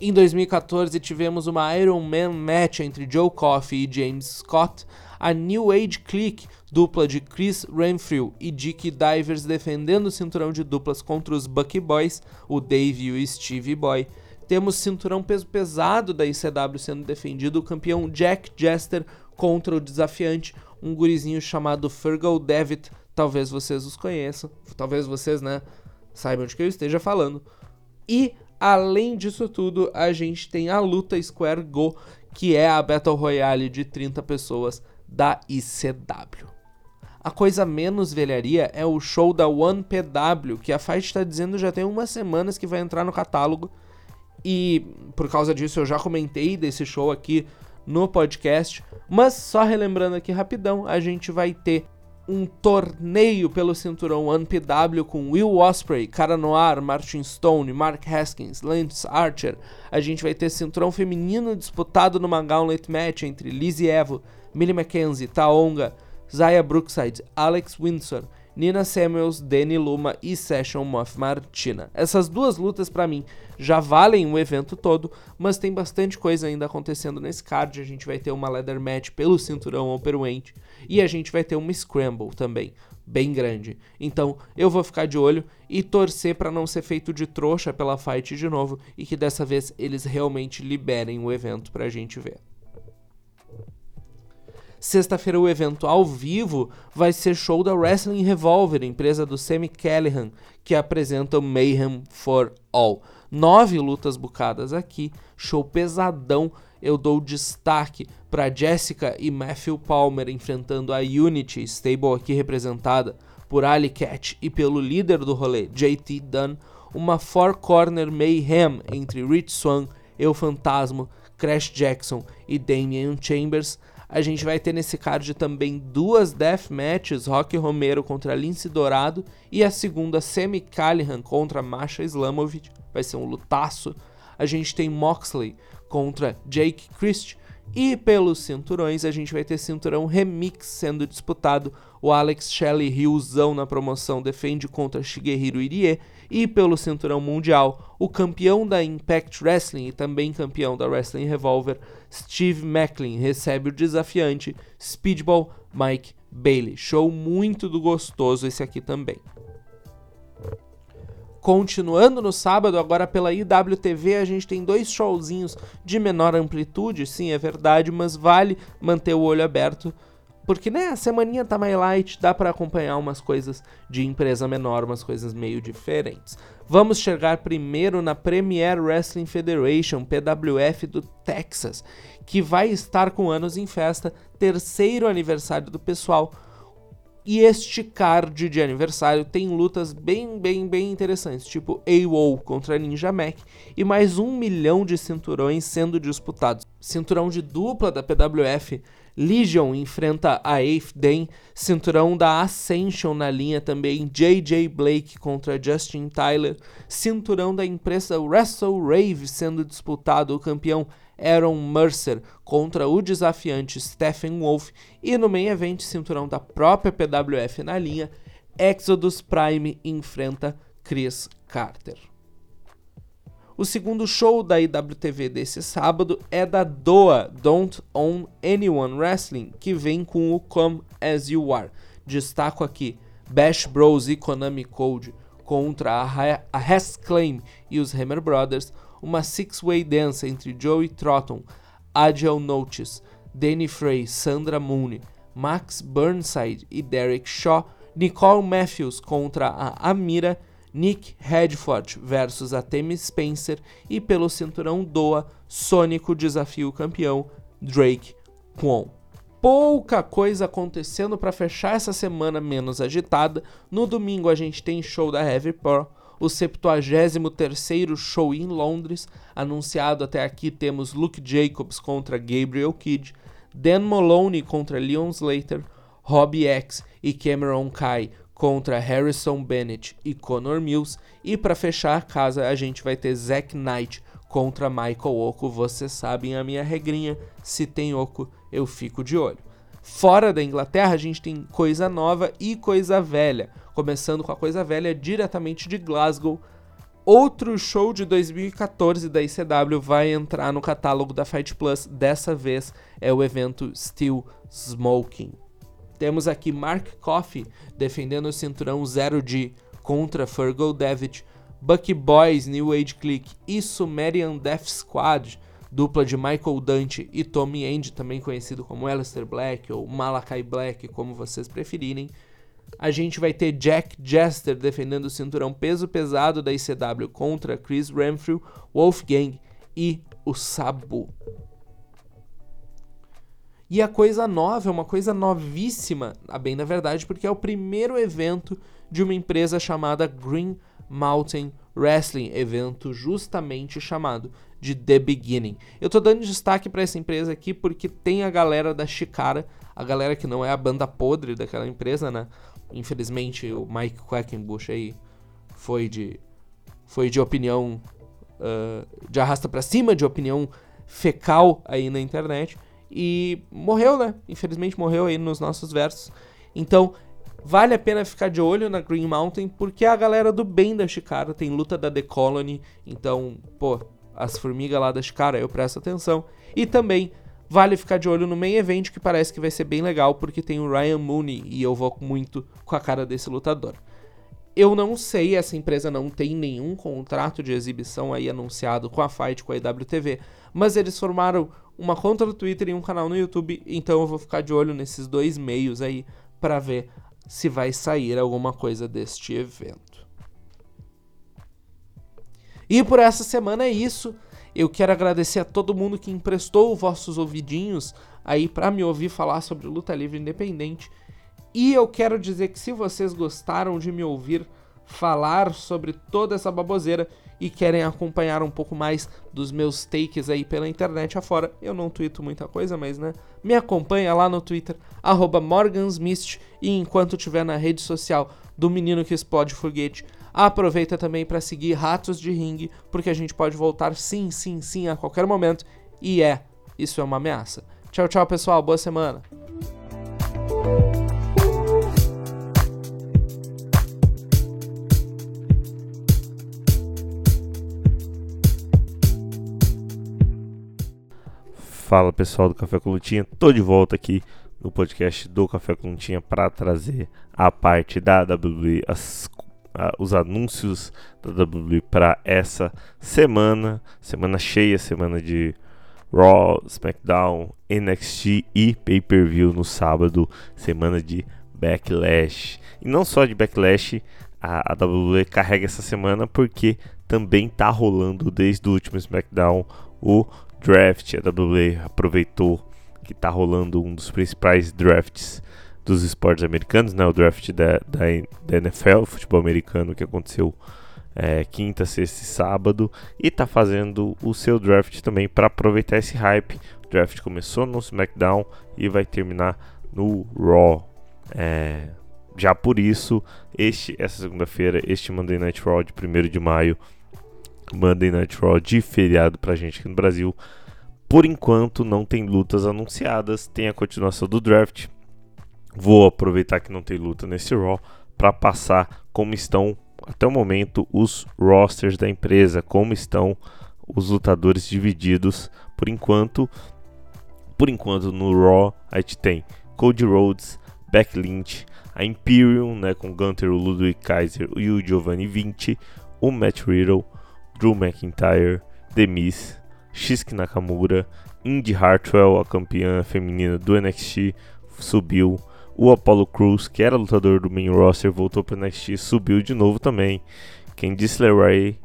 Em 2014 tivemos uma Iron Man match entre Joe Coffey e James Scott, a New Age Clique, dupla de Chris Renfrew e Dick Divers defendendo o cinturão de duplas contra os Bucky Boys, o Dave e o Stevie Boy. Temos cinturão peso pesado da ICW sendo defendido, o campeão Jack Jester contra o desafiante, um gurizinho chamado Fergal Devitt, talvez vocês os conheçam, talvez vocês, né, saibam de que eu esteja falando. E além disso tudo, a gente tem a luta Square Go, que é a Battle Royale de 30 pessoas da ICW. A coisa menos velharia é o show da One PW, que a Fight está dizendo já tem umas semanas que vai entrar no catálogo. E por causa disso eu já comentei desse show aqui no podcast. Mas só relembrando aqui rapidão, a gente vai ter um torneio pelo cinturão One PW com Will Osprey, Cara Noir, Martin Stone, Mark Haskins, Lance Archer. A gente vai ter cinturão feminino disputado numa Gauntlet Match entre Lizzie Evo, Millie McKenzie, Taonga, Zaya Brookside, Alex Windsor, Nina Samuels, Danny Luma e Session Moth Martina. Essas duas lutas para mim já valem o evento todo, mas tem bastante coisa ainda acontecendo nesse card. A gente vai ter uma leather match pelo cinturão Operweight e a gente vai ter uma scramble também, bem grande. Então, eu vou ficar de olho e torcer para não ser feito de trouxa pela fight de novo e que dessa vez eles realmente liberem o evento pra gente ver. Sexta-feira, o evento ao vivo vai ser show da Wrestling Revolver, empresa do Sammy Callahan, que apresenta o Mayhem for All. Nove lutas bucadas aqui, show pesadão. Eu dou destaque para Jessica e Matthew Palmer enfrentando a Unity, stable aqui representada por Ali Cat e pelo líder do rolê, JT Dunn. Uma Four Corner Mayhem entre Rich Swan, Eu Fantasma, Crash Jackson e Damian Chambers a gente vai ter nesse card também duas death matches, Rock Romero contra Lince Dourado e a segunda Semi Callihan contra Masha Islamovic, vai ser um lutaço. A gente tem Moxley contra Jake Christ e pelos cinturões a gente vai ter cinturão remix sendo disputado. O Alex Shelley Riozão na promoção defende contra Shigehiro Irie e pelo cinturão mundial, o campeão da Impact Wrestling e também campeão da Wrestling Revolver, Steve Macklin, recebe o desafiante Speedball Mike Bailey. Show muito do gostoso esse aqui também. Continuando no sábado, agora pela IWTV, a gente tem dois showzinhos de menor amplitude, sim, é verdade, mas vale manter o olho aberto porque, né, a semaninha tá mais light, dá para acompanhar umas coisas de empresa menor, umas coisas meio diferentes. Vamos chegar primeiro na Premier Wrestling Federation, PWF do Texas, que vai estar com anos em festa, terceiro aniversário do pessoal. E este card de aniversário tem lutas bem, bem, bem interessantes, tipo AWOL contra Ninja Mac e mais um milhão de cinturões sendo disputados. Cinturão de dupla da PWF Legion enfrenta a Eighth Den, cinturão da Ascension na linha também, JJ Blake contra Justin Tyler, cinturão da empresa Wrestle Rave sendo disputado o campeão Aaron Mercer contra o desafiante Stephen Wolf e no main event cinturão da própria PWF na linha, Exodus Prime enfrenta Chris Carter. O segundo show da IWTV desse sábado é da DOA, Don't Own Anyone Wrestling, que vem com o Come As You Are. Destaco aqui Bash Bros e Konami Code contra a, Hess Claim e os Hammer Brothers, uma six-way dance entre Joey Trotton, Agile Notice, Danny Frey, Sandra Mooney, Max Burnside e Derek Shaw, Nicole Matthews contra a Amira Nick Redford versus a Temi Spencer e pelo cinturão Doa, Sônico desafia o campeão Drake Kwon. Pouca coisa acontecendo para fechar essa semana menos agitada. No domingo a gente tem show da Heavy Pro, o 73º show em Londres. Anunciado até aqui temos Luke Jacobs contra Gabriel Kidd, Dan Maloney contra Leon Slater, Robbie X e Cameron Kai contra Harrison Bennett e Connor Mills. E para fechar a casa, a gente vai ter Zack Knight contra Michael Oku. Vocês sabem a minha regrinha: se tem Oku, eu fico de olho. Fora da Inglaterra, a gente tem coisa nova e coisa velha. Começando com a coisa velha diretamente de Glasgow. Outro show de 2014 da ICW vai entrar no catálogo da Fight Plus. Dessa vez é o evento Still Smoking. Temos aqui Mark Coffey defendendo o cinturão 0G contra Fergal Devitt, Bucky Boys New Age Clique e Sumerian Death Squad, dupla de Michael Dante e Tommy End, também conhecido como Alistair Black ou Malachi Black, como vocês preferirem, a gente vai ter Jack Jester defendendo o cinturão peso pesado da ICW contra Chris Renfrew, Wolfgang e o Sabu. E a coisa nova, é uma coisa novíssima, bem da verdade, porque é o primeiro evento de uma empresa chamada Green Mountain Wrestling, evento justamente chamado de The Beginning. Eu tô dando destaque para essa empresa aqui porque tem a galera da Chicara, a galera que não é a banda podre daquela empresa, né? Infelizmente, o Mike Quackenbush aí foi de, foi de opinião uh, de arrasta para cima, de opinião fecal aí na internet. E morreu, né? Infelizmente morreu aí nos nossos versos. Então, vale a pena ficar de olho na Green Mountain, porque a galera do bem da Chicara tem luta da The Colony. Então, pô, as formigas lá da Chicara, eu presto atenção. E também Vale ficar de olho no main event, que parece que vai ser bem legal, porque tem o Ryan Mooney e eu vou muito com a cara desse lutador. Eu não sei, essa empresa não tem nenhum contrato de exibição aí anunciado com a Fight, com a IWTV, mas eles formaram uma conta no Twitter e um canal no YouTube, então eu vou ficar de olho nesses dois meios aí para ver se vai sair alguma coisa deste evento. E por essa semana é isso. Eu quero agradecer a todo mundo que emprestou vossos ouvidinhos aí para me ouvir falar sobre luta livre independente. E eu quero dizer que se vocês gostaram de me ouvir falar sobre toda essa baboseira e querem acompanhar um pouco mais dos meus takes aí pela internet afora, eu não tweeto muita coisa, mas né, me acompanha lá no Twitter, morgansmist, e enquanto estiver na rede social do Menino que Explode Foguete, Aproveita também para seguir Ratos de Ringue, porque a gente pode voltar sim, sim, sim a qualquer momento. E é, isso é uma ameaça. Tchau, tchau, pessoal. Boa semana. Fala pessoal do Café com Lutinha, tô de volta aqui no podcast do Café com Lutinha para trazer a parte da WWE, as os anúncios da WWE para essa semana, semana cheia, semana de Raw, SmackDown, NXT e Pay-Per-View no sábado, semana de Backlash. E não só de Backlash, a, a WWE carrega essa semana porque também tá rolando desde o último SmackDown o draft. A WWE aproveitou que tá rolando um dos principais drafts dos esportes americanos, né? O draft da, da, da NFL, futebol americano, que aconteceu é, quinta, sexta e sábado. E tá fazendo o seu draft também para aproveitar esse hype. O draft começou no SmackDown e vai terminar no Raw. É, já por isso, este, essa segunda-feira, este Monday Night Raw de 1 de maio, Monday Night Raw de feriado pra gente aqui no Brasil. Por enquanto, não tem lutas anunciadas, tem a continuação do draft Vou aproveitar que não tem luta nesse Raw para passar como estão até o momento os rosters da empresa, como estão os lutadores divididos por enquanto. Por enquanto no Raw a gente tem Cody Rhodes, Beck Lynch, a Imperium, né, com Gunter, o Ludwig Kaiser e o Giovanni Vinci, o Matt Riddle, Drew McIntyre, The Miz, Shinsuke Nakamura, Indy Hartwell, a campeã feminina do NXT, subiu o Apollo Cruz, que era lutador do main roster, voltou para NXT e subiu de novo também. Candice LeRae,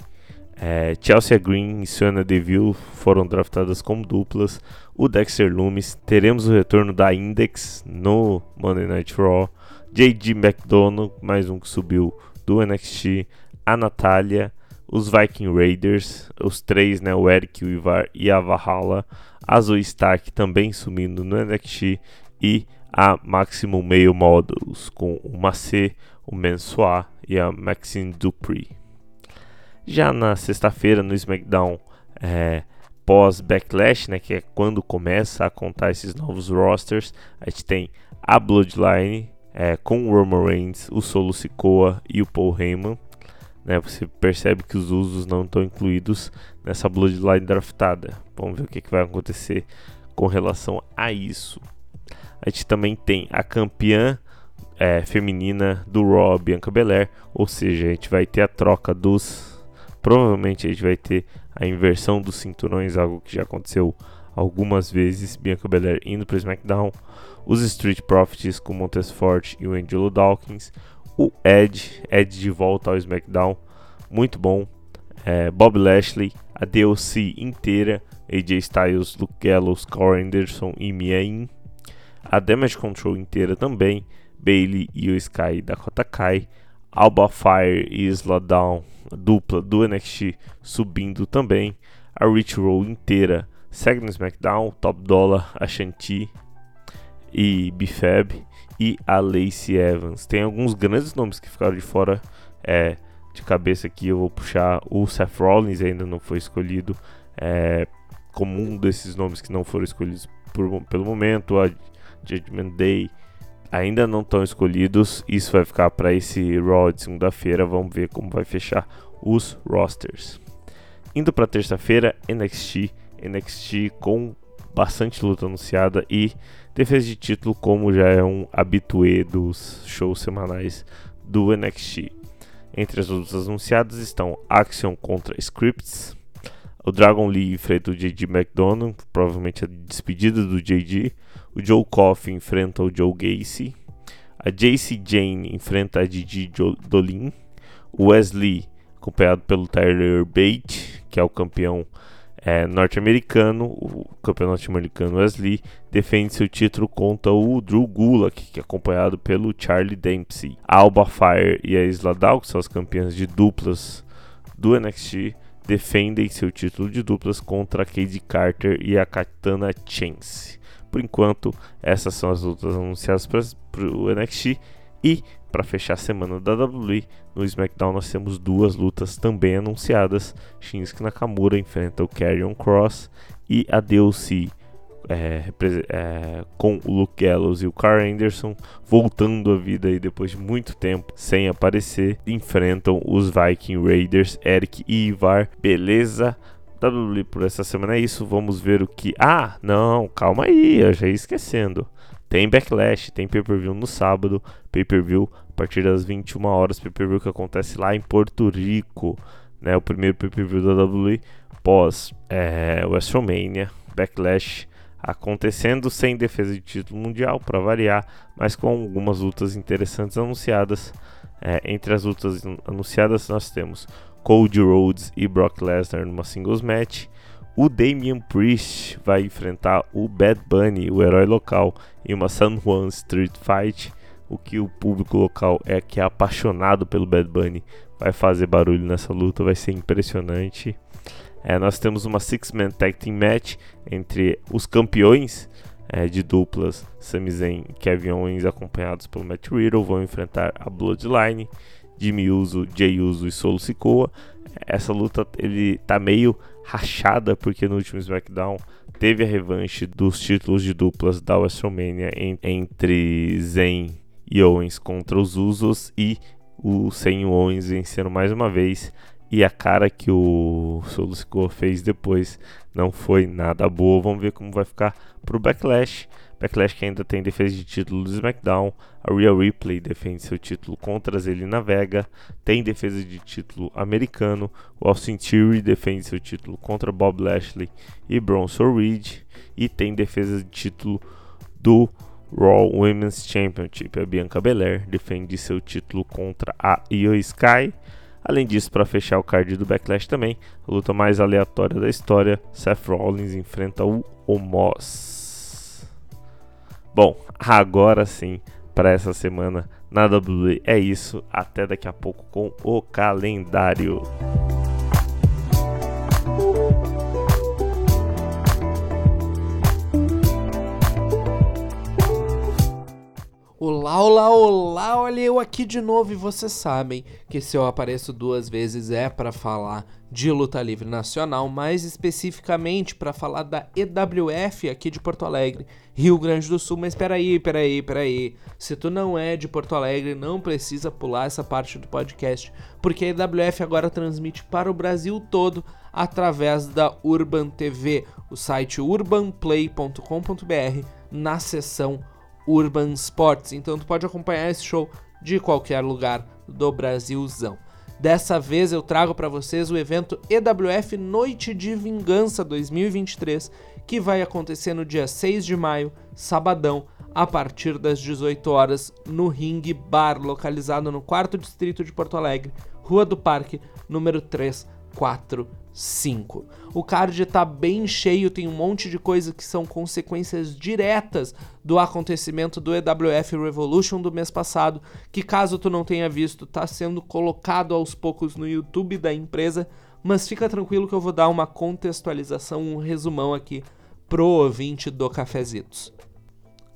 é, Chelsea Green e Suana Deville foram draftadas como duplas. O Dexter Loomis, teremos o retorno da Index no Monday Night Raw. JD McDonald, mais um que subiu do NXT. A Natália, os Viking Raiders, os três, né, o Eric, o Ivar e a Valhalla. A Zoe Stark também sumindo no NXT. E a Maximum Male Models com o Macê, o Mensoir e a Maxine Dupree. Já na sexta-feira no SmackDown é, pós Backlash, né, que é quando começa a contar esses novos rosters, a gente tem a Bloodline é, com o Roman Reigns, o Solo Sikoa e o Paul Heyman. né? Você percebe que os usos não estão incluídos nessa Bloodline draftada. Vamos ver o que, que vai acontecer com relação a isso. A gente também tem a campeã é, feminina do Raw, Bianca Belair, ou seja, a gente vai ter a troca dos. Provavelmente a gente vai ter a inversão dos cinturões, algo que já aconteceu algumas vezes. Bianca Belair indo para SmackDown, os Street Profits com Montez Ford e o Angelo Dawkins, o Edge, Edge de volta ao SmackDown, muito bom. É, Bob Lashley, a DLC inteira, AJ Styles, Luke Gallows, Carl Anderson e Mia Yim. A Damage Control inteira também, Bailey e o Sky Dakota Kai. Alba Fire e Slowdown, dupla do NXT, subindo também. A Rich Roll inteira segue no SmackDown, Top Dollar, a Shanti e Bifab e a Lacey Evans. Tem alguns grandes nomes que ficaram de fora é, de cabeça aqui. Eu vou puxar o Seth Rollins, ainda não foi escolhido é, como um desses nomes que não foram escolhidos por, pelo momento. A Judgment Day ainda não estão escolhidos. Isso vai ficar para esse Raw de segunda-feira. Vamos ver como vai fechar os rosters. Indo para terça-feira, NXT. NXT com bastante luta anunciada e defesa de título, como já é um habituê dos shows semanais do NXT. Entre as lutas anunciadas estão Action contra Scripts, o Dragon Lee enfrenta o JD McDonald, provavelmente a despedida do JD. O Joe Coffey enfrenta o Joe Gacy. A JC Jane enfrenta a Didi Dolin. O Wesley, acompanhado pelo Tyler Bate, que é o campeão é, norte-americano, o campeão norte-americano Wesley defende seu título contra o Drew Gulak, que é acompanhado pelo Charlie Dempsey. A Alba Fire e a Isla Dow, que são as campeãs de duplas do NXT, defendem seu título de duplas contra a Cade Carter e a Katana Chance. Por enquanto, essas são as lutas anunciadas para o NXT e para fechar a semana da WWE, no SmackDown nós temos duas lutas também anunciadas. Shinsuke Nakamura enfrenta o Karrion Cross e a DLC é, é, com o Luke Gallows e o Carl Anderson voltando à vida aí depois de muito tempo sem aparecer, enfrentam os Viking Raiders, Eric e Ivar. Beleza? WWE por essa semana é isso. Vamos ver o que. Ah, não, calma aí, eu já ia esquecendo. Tem Backlash, tem pay-per-view no sábado, pay-per-view a partir das 21 horas, pay-per-view que acontece lá em Porto Rico, né? O primeiro pay-per-view da WWE pós é, WrestleMania, Backlash acontecendo sem defesa de título mundial para variar, mas com algumas lutas interessantes anunciadas. É, entre as lutas anunciadas nós temos Cody Rhodes e Brock Lesnar numa singles match, o Damian Priest vai enfrentar o Bad Bunny, o herói local, em uma San Juan Street Fight. O que o público local é que é apaixonado pelo Bad Bunny vai fazer barulho nessa luta, vai ser impressionante. É, nós temos uma Six-Man Tag Team Match entre os campeões é, de duplas Sami Zayn e Kevin Owens, acompanhados pelo Matt Riddle, vão enfrentar a Bloodline, Jimmy Uso, Jay Uso e Solo Sikoa. Essa luta ele tá meio rachada porque no último SmackDown teve a revanche dos títulos de duplas da WrestleMania entre Zayn e Owens contra os Usos e o Zayn Owens venceram mais uma vez e a cara que o Solo Sikoa fez depois não foi nada boa. Vamos ver como vai ficar pro Backlash. Backlash que ainda tem defesa de título do SmackDown. A Rhea Ripley defende seu título contra Zelina Vega. Tem defesa de título americano. O Austin Theory defende seu título contra Bob Lashley e Bronson Reed. E tem defesa de título do Raw Women's Championship. A Bianca Belair defende seu título contra a Io Sky. Além disso, para fechar o card do Backlash também, a luta mais aleatória da história, Seth Rollins enfrenta o Omos. Bom, agora sim, para essa semana na WWE é isso. Até daqui a pouco com o calendário. Olá, olá, olá, olha eu aqui de novo e vocês sabem que se eu apareço duas vezes é para falar de luta livre nacional, mais especificamente para falar da EWF aqui de Porto Alegre, Rio Grande do Sul. Mas peraí, peraí, peraí. Se tu não é de Porto Alegre, não precisa pular essa parte do podcast, porque a EWF agora transmite para o Brasil todo através da Urban TV, o site urbanplay.com.br, na seção Urban Sports. Então tu pode acompanhar esse show de qualquer lugar do Brasilzão. Dessa vez eu trago para vocês o evento EWF Noite de Vingança 2023, que vai acontecer no dia 6 de maio, sabadão, a partir das 18 horas, no Ring Bar, localizado no 4 Distrito de Porto Alegre, Rua do Parque, número 345. 5. O card tá bem cheio, tem um monte de coisa que são consequências diretas do acontecimento do EWF Revolution do mês passado, que caso tu não tenha visto, tá sendo colocado aos poucos no YouTube da empresa, mas fica tranquilo que eu vou dar uma contextualização, um resumão aqui pro ouvinte do Cafezitos.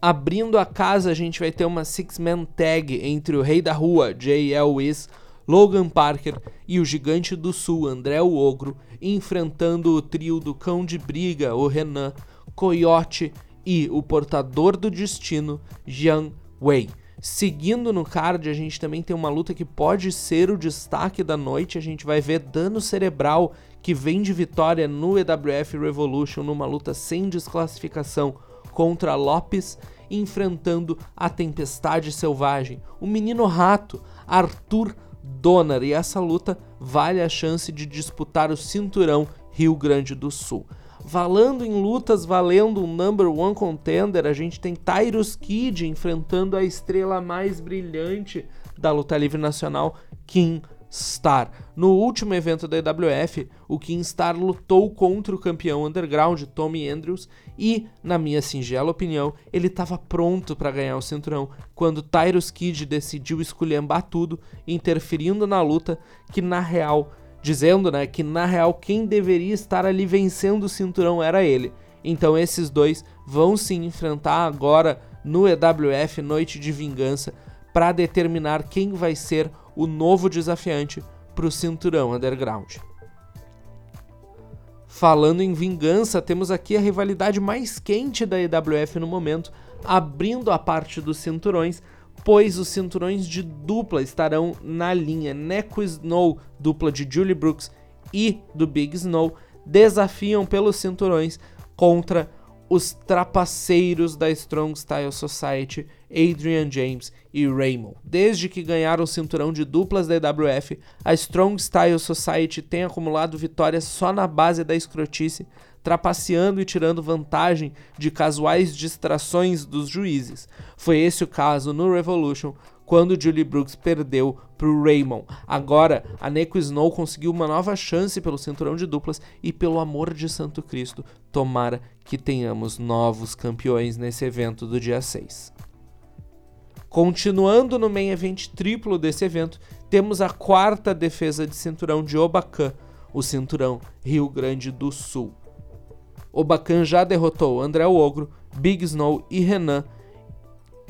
Abrindo a casa, a gente vai ter uma six-man tag entre o Rei da Rua, J.L. Wiz, Logan Parker e o Gigante do Sul, André o Ogro, enfrentando o trio do Cão de Briga, o Renan, Coyote e o Portador do Destino, Jiang Wei. Seguindo no card, a gente também tem uma luta que pode ser o destaque da noite. A gente vai ver Dano Cerebral, que vem de vitória no EWF Revolution, numa luta sem desclassificação contra Lopes, enfrentando a Tempestade Selvagem. O Menino Rato, Arthur Donner e essa luta vale a chance de disputar o cinturão Rio Grande do Sul. Valendo em lutas, valendo um number one contender, a gente tem Tyrus Kid enfrentando a estrela mais brilhante da luta livre nacional, Kim Star. No último evento da EWF, o King Star lutou contra o campeão underground Tommy Andrews e, na minha singela opinião, ele estava pronto para ganhar o cinturão quando Tyrus Kid decidiu esculhambar tudo, interferindo na luta que na real, dizendo, né, que na real quem deveria estar ali vencendo o cinturão era ele. Então esses dois vão se enfrentar agora no EWF Noite de Vingança para determinar quem vai ser o novo desafiante para o cinturão underground. Falando em vingança, temos aqui a rivalidade mais quente da EWF no momento, abrindo a parte dos cinturões, pois os cinturões de dupla estarão na linha. Neko Snow, dupla de Julie Brooks e do Big Snow, desafiam pelos cinturões contra os trapaceiros da Strong Style Society, Adrian James e Raymond. Desde que ganharam o cinturão de duplas da EWF, a Strong Style Society tem acumulado vitórias só na base da escrotice, trapaceando e tirando vantagem de casuais distrações dos juízes. Foi esse o caso no Revolution, quando Julie Brooks perdeu para o Raymond. Agora, a Neko Snow conseguiu uma nova chance pelo cinturão de duplas e pelo amor de Santo Cristo, tomara que tenhamos novos campeões nesse evento do dia 6. Continuando no main event triplo desse evento, temos a quarta defesa de cinturão de Obacan, o cinturão Rio Grande do Sul. Obacan já derrotou André Ogro, Big Snow e Renan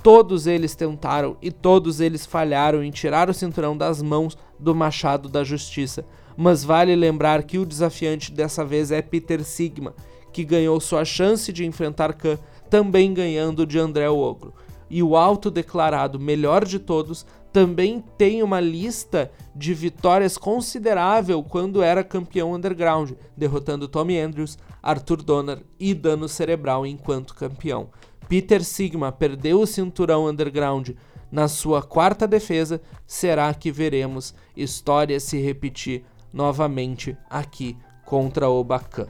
Todos eles tentaram e todos eles falharam em tirar o cinturão das mãos do Machado da Justiça. Mas vale lembrar que o desafiante dessa vez é Peter Sigma, que ganhou sua chance de enfrentar Khan, também ganhando de André Ogro. E o autodeclarado melhor de todos também tem uma lista de vitórias considerável quando era campeão underground, derrotando Tommy Andrews, Arthur Donner e Dano Cerebral enquanto campeão. Peter Sigma perdeu o cinturão underground na sua quarta defesa, será que veremos história se repetir novamente aqui contra o Bacan?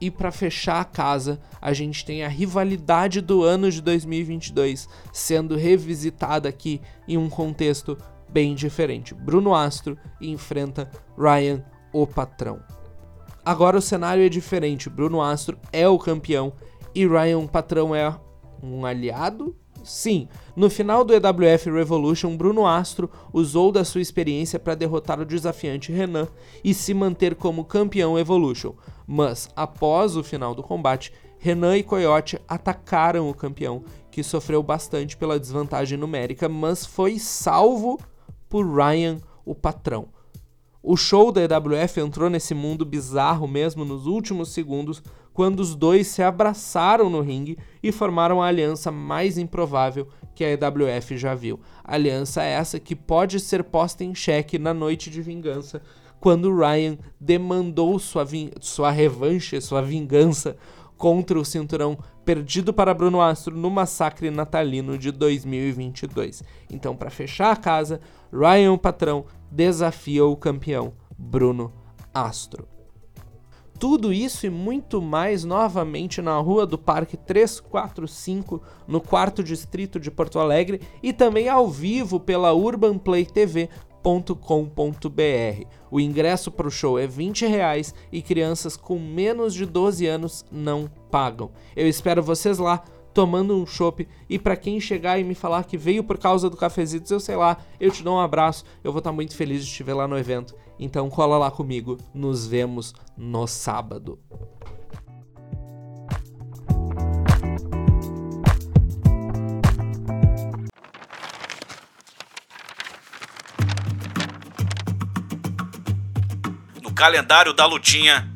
E para fechar a casa, a gente tem a rivalidade do ano de 2022 sendo revisitada aqui em um contexto bem diferente. Bruno Astro enfrenta Ryan, o patrão. Agora o cenário é diferente. Bruno Astro é o campeão e Ryan, patrão, é um aliado? Sim, no final do EWF Revolution, Bruno Astro usou da sua experiência para derrotar o desafiante Renan e se manter como campeão Evolution, mas após o final do combate, Renan e Coyote atacaram o campeão, que sofreu bastante pela desvantagem numérica, mas foi salvo por Ryan, o patrão. O show da EWF entrou nesse mundo bizarro mesmo nos últimos segundos, quando os dois se abraçaram no ringue e formaram a aliança mais improvável que a EWF já viu. Aliança essa que pode ser posta em xeque na noite de vingança, quando Ryan demandou sua, sua revanche, sua vingança contra o cinturão perdido para Bruno Astro no massacre natalino de 2022. Então, para fechar a casa, Ryan, o patrão, desafia o campeão Bruno Astro. Tudo isso e muito mais novamente na Rua do Parque 345, no quarto distrito de Porto Alegre, e também ao vivo pela Urban Play TV o ingresso para o show é 20 reais e crianças com menos de 12 anos não pagam. Eu espero vocês lá tomando um chopp e para quem chegar e me falar que veio por causa do cafezitos, eu sei lá, eu te dou um abraço, eu vou estar tá muito feliz de te ver lá no evento. Então cola lá comigo, nos vemos no sábado. calendário da lutinha.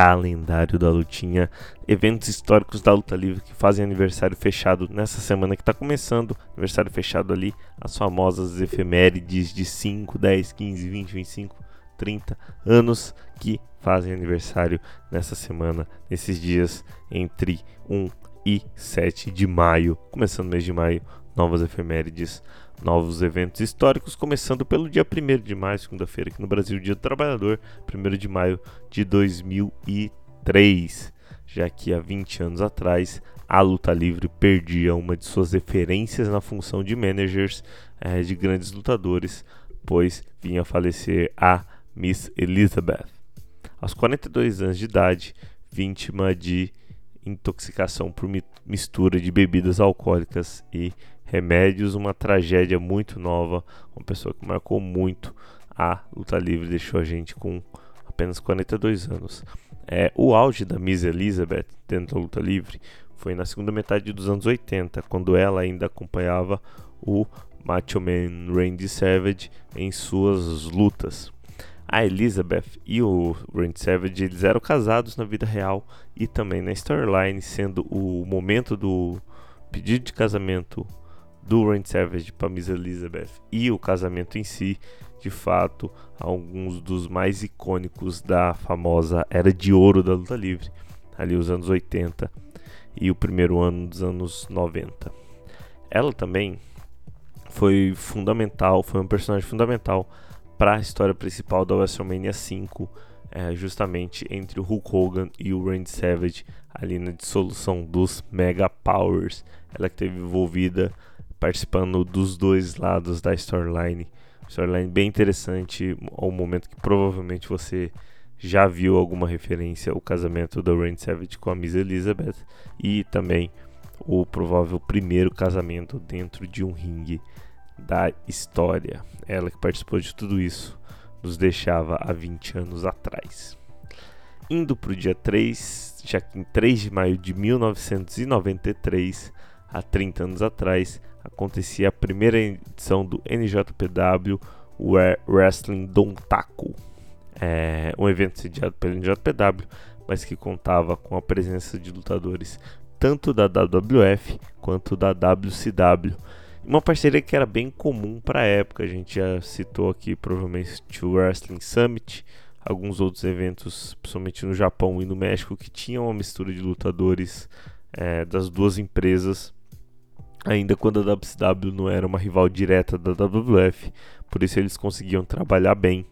Calendário da lutinha, eventos históricos da luta livre que fazem aniversário fechado nessa semana que está começando, aniversário fechado ali, as famosas efemérides de 5, 10, 15, 20, 25, 30 anos que fazem aniversário nessa semana, nesses dias entre 1 e 7 de maio, começando o mês de maio, novas efemérides, novos eventos históricos, começando pelo dia 1 de maio, segunda-feira, aqui no Brasil, Dia do Trabalhador, 1 de maio de 2003, já que há 20 anos atrás a luta livre perdia uma de suas referências na função de managers é, de grandes lutadores, pois vinha a falecer a Miss Elizabeth. Aos 42 anos de idade, vítima de intoxicação por mistura de bebidas alcoólicas e remédios, uma tragédia muito nova, uma pessoa que marcou muito a luta livre, deixou a gente com apenas 42 anos. É, o auge da Miss Elizabeth dentro da luta livre foi na segunda metade dos anos 80, quando ela ainda acompanhava o Macho Man Randy Savage em suas lutas a Elizabeth e o Randy Savage eles eram casados na vida real e também na storyline, sendo o momento do pedido de casamento do Randy Savage para Miss Elizabeth e o casamento em si, de fato, alguns dos mais icônicos da famosa era de ouro da luta livre, ali os anos 80 e o primeiro ano dos anos 90. Ela também foi fundamental, foi um personagem fundamental para a história principal da WrestleMania 5, é, justamente entre o Hulk Hogan e o Randy Savage, ali na dissolução dos Mega Powers. Ela que esteve envolvida participando dos dois lados da storyline. Storyline bem interessante, ao momento que provavelmente você já viu alguma referência ao casamento do Randy Savage com a Miss Elizabeth e também o provável primeiro casamento dentro de um ringue da história. Ela que participou de tudo isso nos deixava há 20 anos atrás. Indo para o dia 3, já que em 3 de maio de 1993, há 30 anos atrás, acontecia a primeira edição do NJPW Wrestling Dontaku. É um evento sediado pelo NJPW, mas que contava com a presença de lutadores tanto da WWF quanto da WCW uma parceria que era bem comum para a época, a gente já citou aqui provavelmente o Wrestling Summit, alguns outros eventos, principalmente no Japão e no México, que tinham uma mistura de lutadores é, das duas empresas, ainda quando a WCW não era uma rival direta da WWF, por isso eles conseguiam trabalhar bem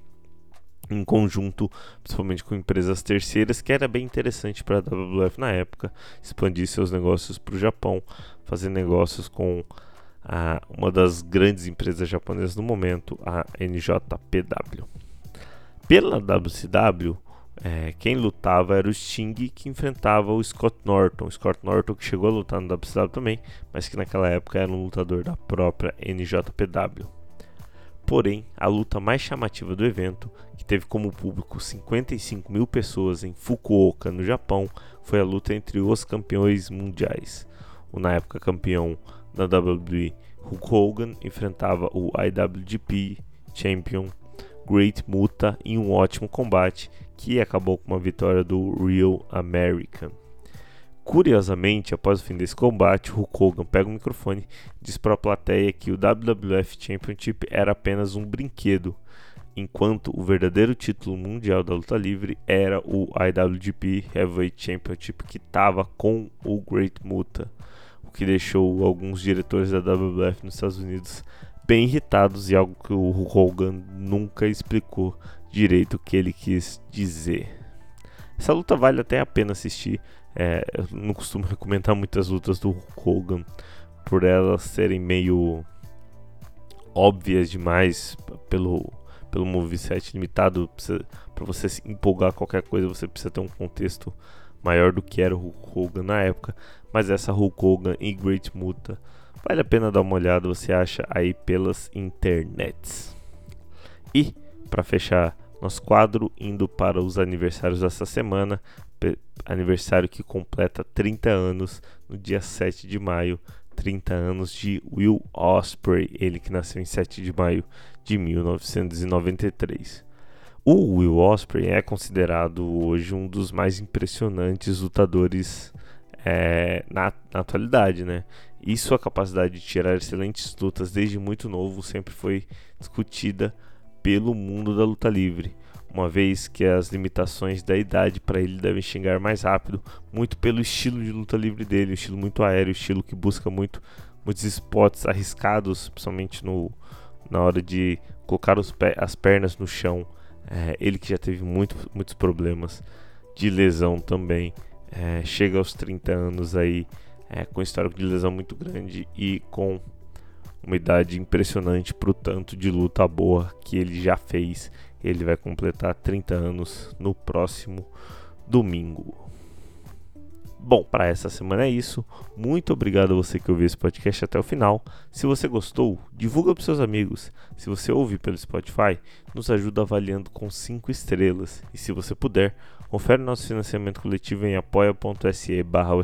em conjunto, principalmente com empresas terceiras, que era bem interessante para a WWF na época, expandir seus negócios para o Japão, fazer negócios com a uma das grandes empresas japonesas no momento, a NJPW. Pela WCW, É, quem lutava era o Sting que enfrentava o Scott Norton. O Scott Norton que chegou a lutar no WCW também, mas que naquela época era um lutador da própria NJPW. Porém, a luta mais chamativa do evento, que teve como público 55 mil pessoas em Fukuoka, no Japão, foi a luta entre os campeões mundiais. O na época campeão da WWE, Hulk Hogan, enfrentava o IWGP Champion Great Muta em um ótimo combate que acabou com uma vitória do Real American. Curiosamente, após o fim desse combate, Hulk Hogan pega o microfone e diz para a plateia que o WWF Championship era apenas um brinquedo, enquanto o verdadeiro título mundial da luta livre era o IWGP Heavyweight Championship que estava com o Great Muta, o que deixou alguns diretores da WWF nos Estados Unidos bem irritados e algo que o Hogan nunca explicou direito o que ele quis dizer. Essa luta vale até a pena assistir. É, eu não costumo recomendar muitas lutas do Hogan por elas serem meio óbvias demais pelo pelo moveset limitado para você se empolgar qualquer coisa você precisa ter um contexto maior do que era o Hulk Hogan na época mas essa Hulk Hogan e Great Muta vale a pena dar uma olhada você acha aí pelas internets e para fechar nosso quadro indo para os aniversários dessa semana, aniversário que completa 30 anos no dia 7 de maio, 30 anos de Will Osprey, ele que nasceu em 7 de maio de 1993. O Will Osprey é considerado hoje um dos mais impressionantes lutadores é, na, na, atualidade, né? E sua capacidade de tirar excelentes lutas desde muito novo sempre foi discutida pelo mundo da luta livre, uma vez que as limitações da idade para ele devem chegar mais rápido, muito pelo estilo de luta livre dele, um estilo muito aéreo, um estilo que busca muito muitos spots arriscados, principalmente no, na hora de colocar pé, as pernas no chão. É, ele que já teve muito, muitos problemas de lesão também, é, chega aos 30 anos aí é, com histórico de lesão muito grande e com uma idade impressionante para o tanto de luta boa que ele já fez. Ele vai completar 30 anos no próximo domingo. Bom, para essa semana é isso. Muito obrigado a você que ouviu esse podcast até o final. Se você gostou, divulga para seus amigos. Se você ouve pelo Spotify, nos ajuda avaliando com 5 estrelas. E se você puder, confere nosso financiamento coletivo em apoia.se barra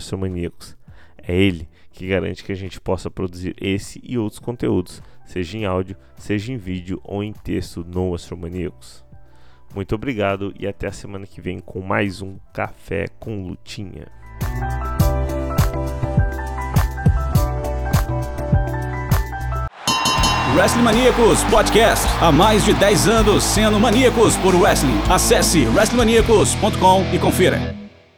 É ele que garante que a gente possa produzir esse e outros conteúdos, seja em áudio, seja em vídeo ou em texto no Astromaníacos. Muito obrigado e até a semana que vem com mais um Café com Lutinha. Wrestling Maníacos Podcast. Há mais de 10 anos sendo maníacos por wrestling. Acesse wrestlingmaníacos.com e confira.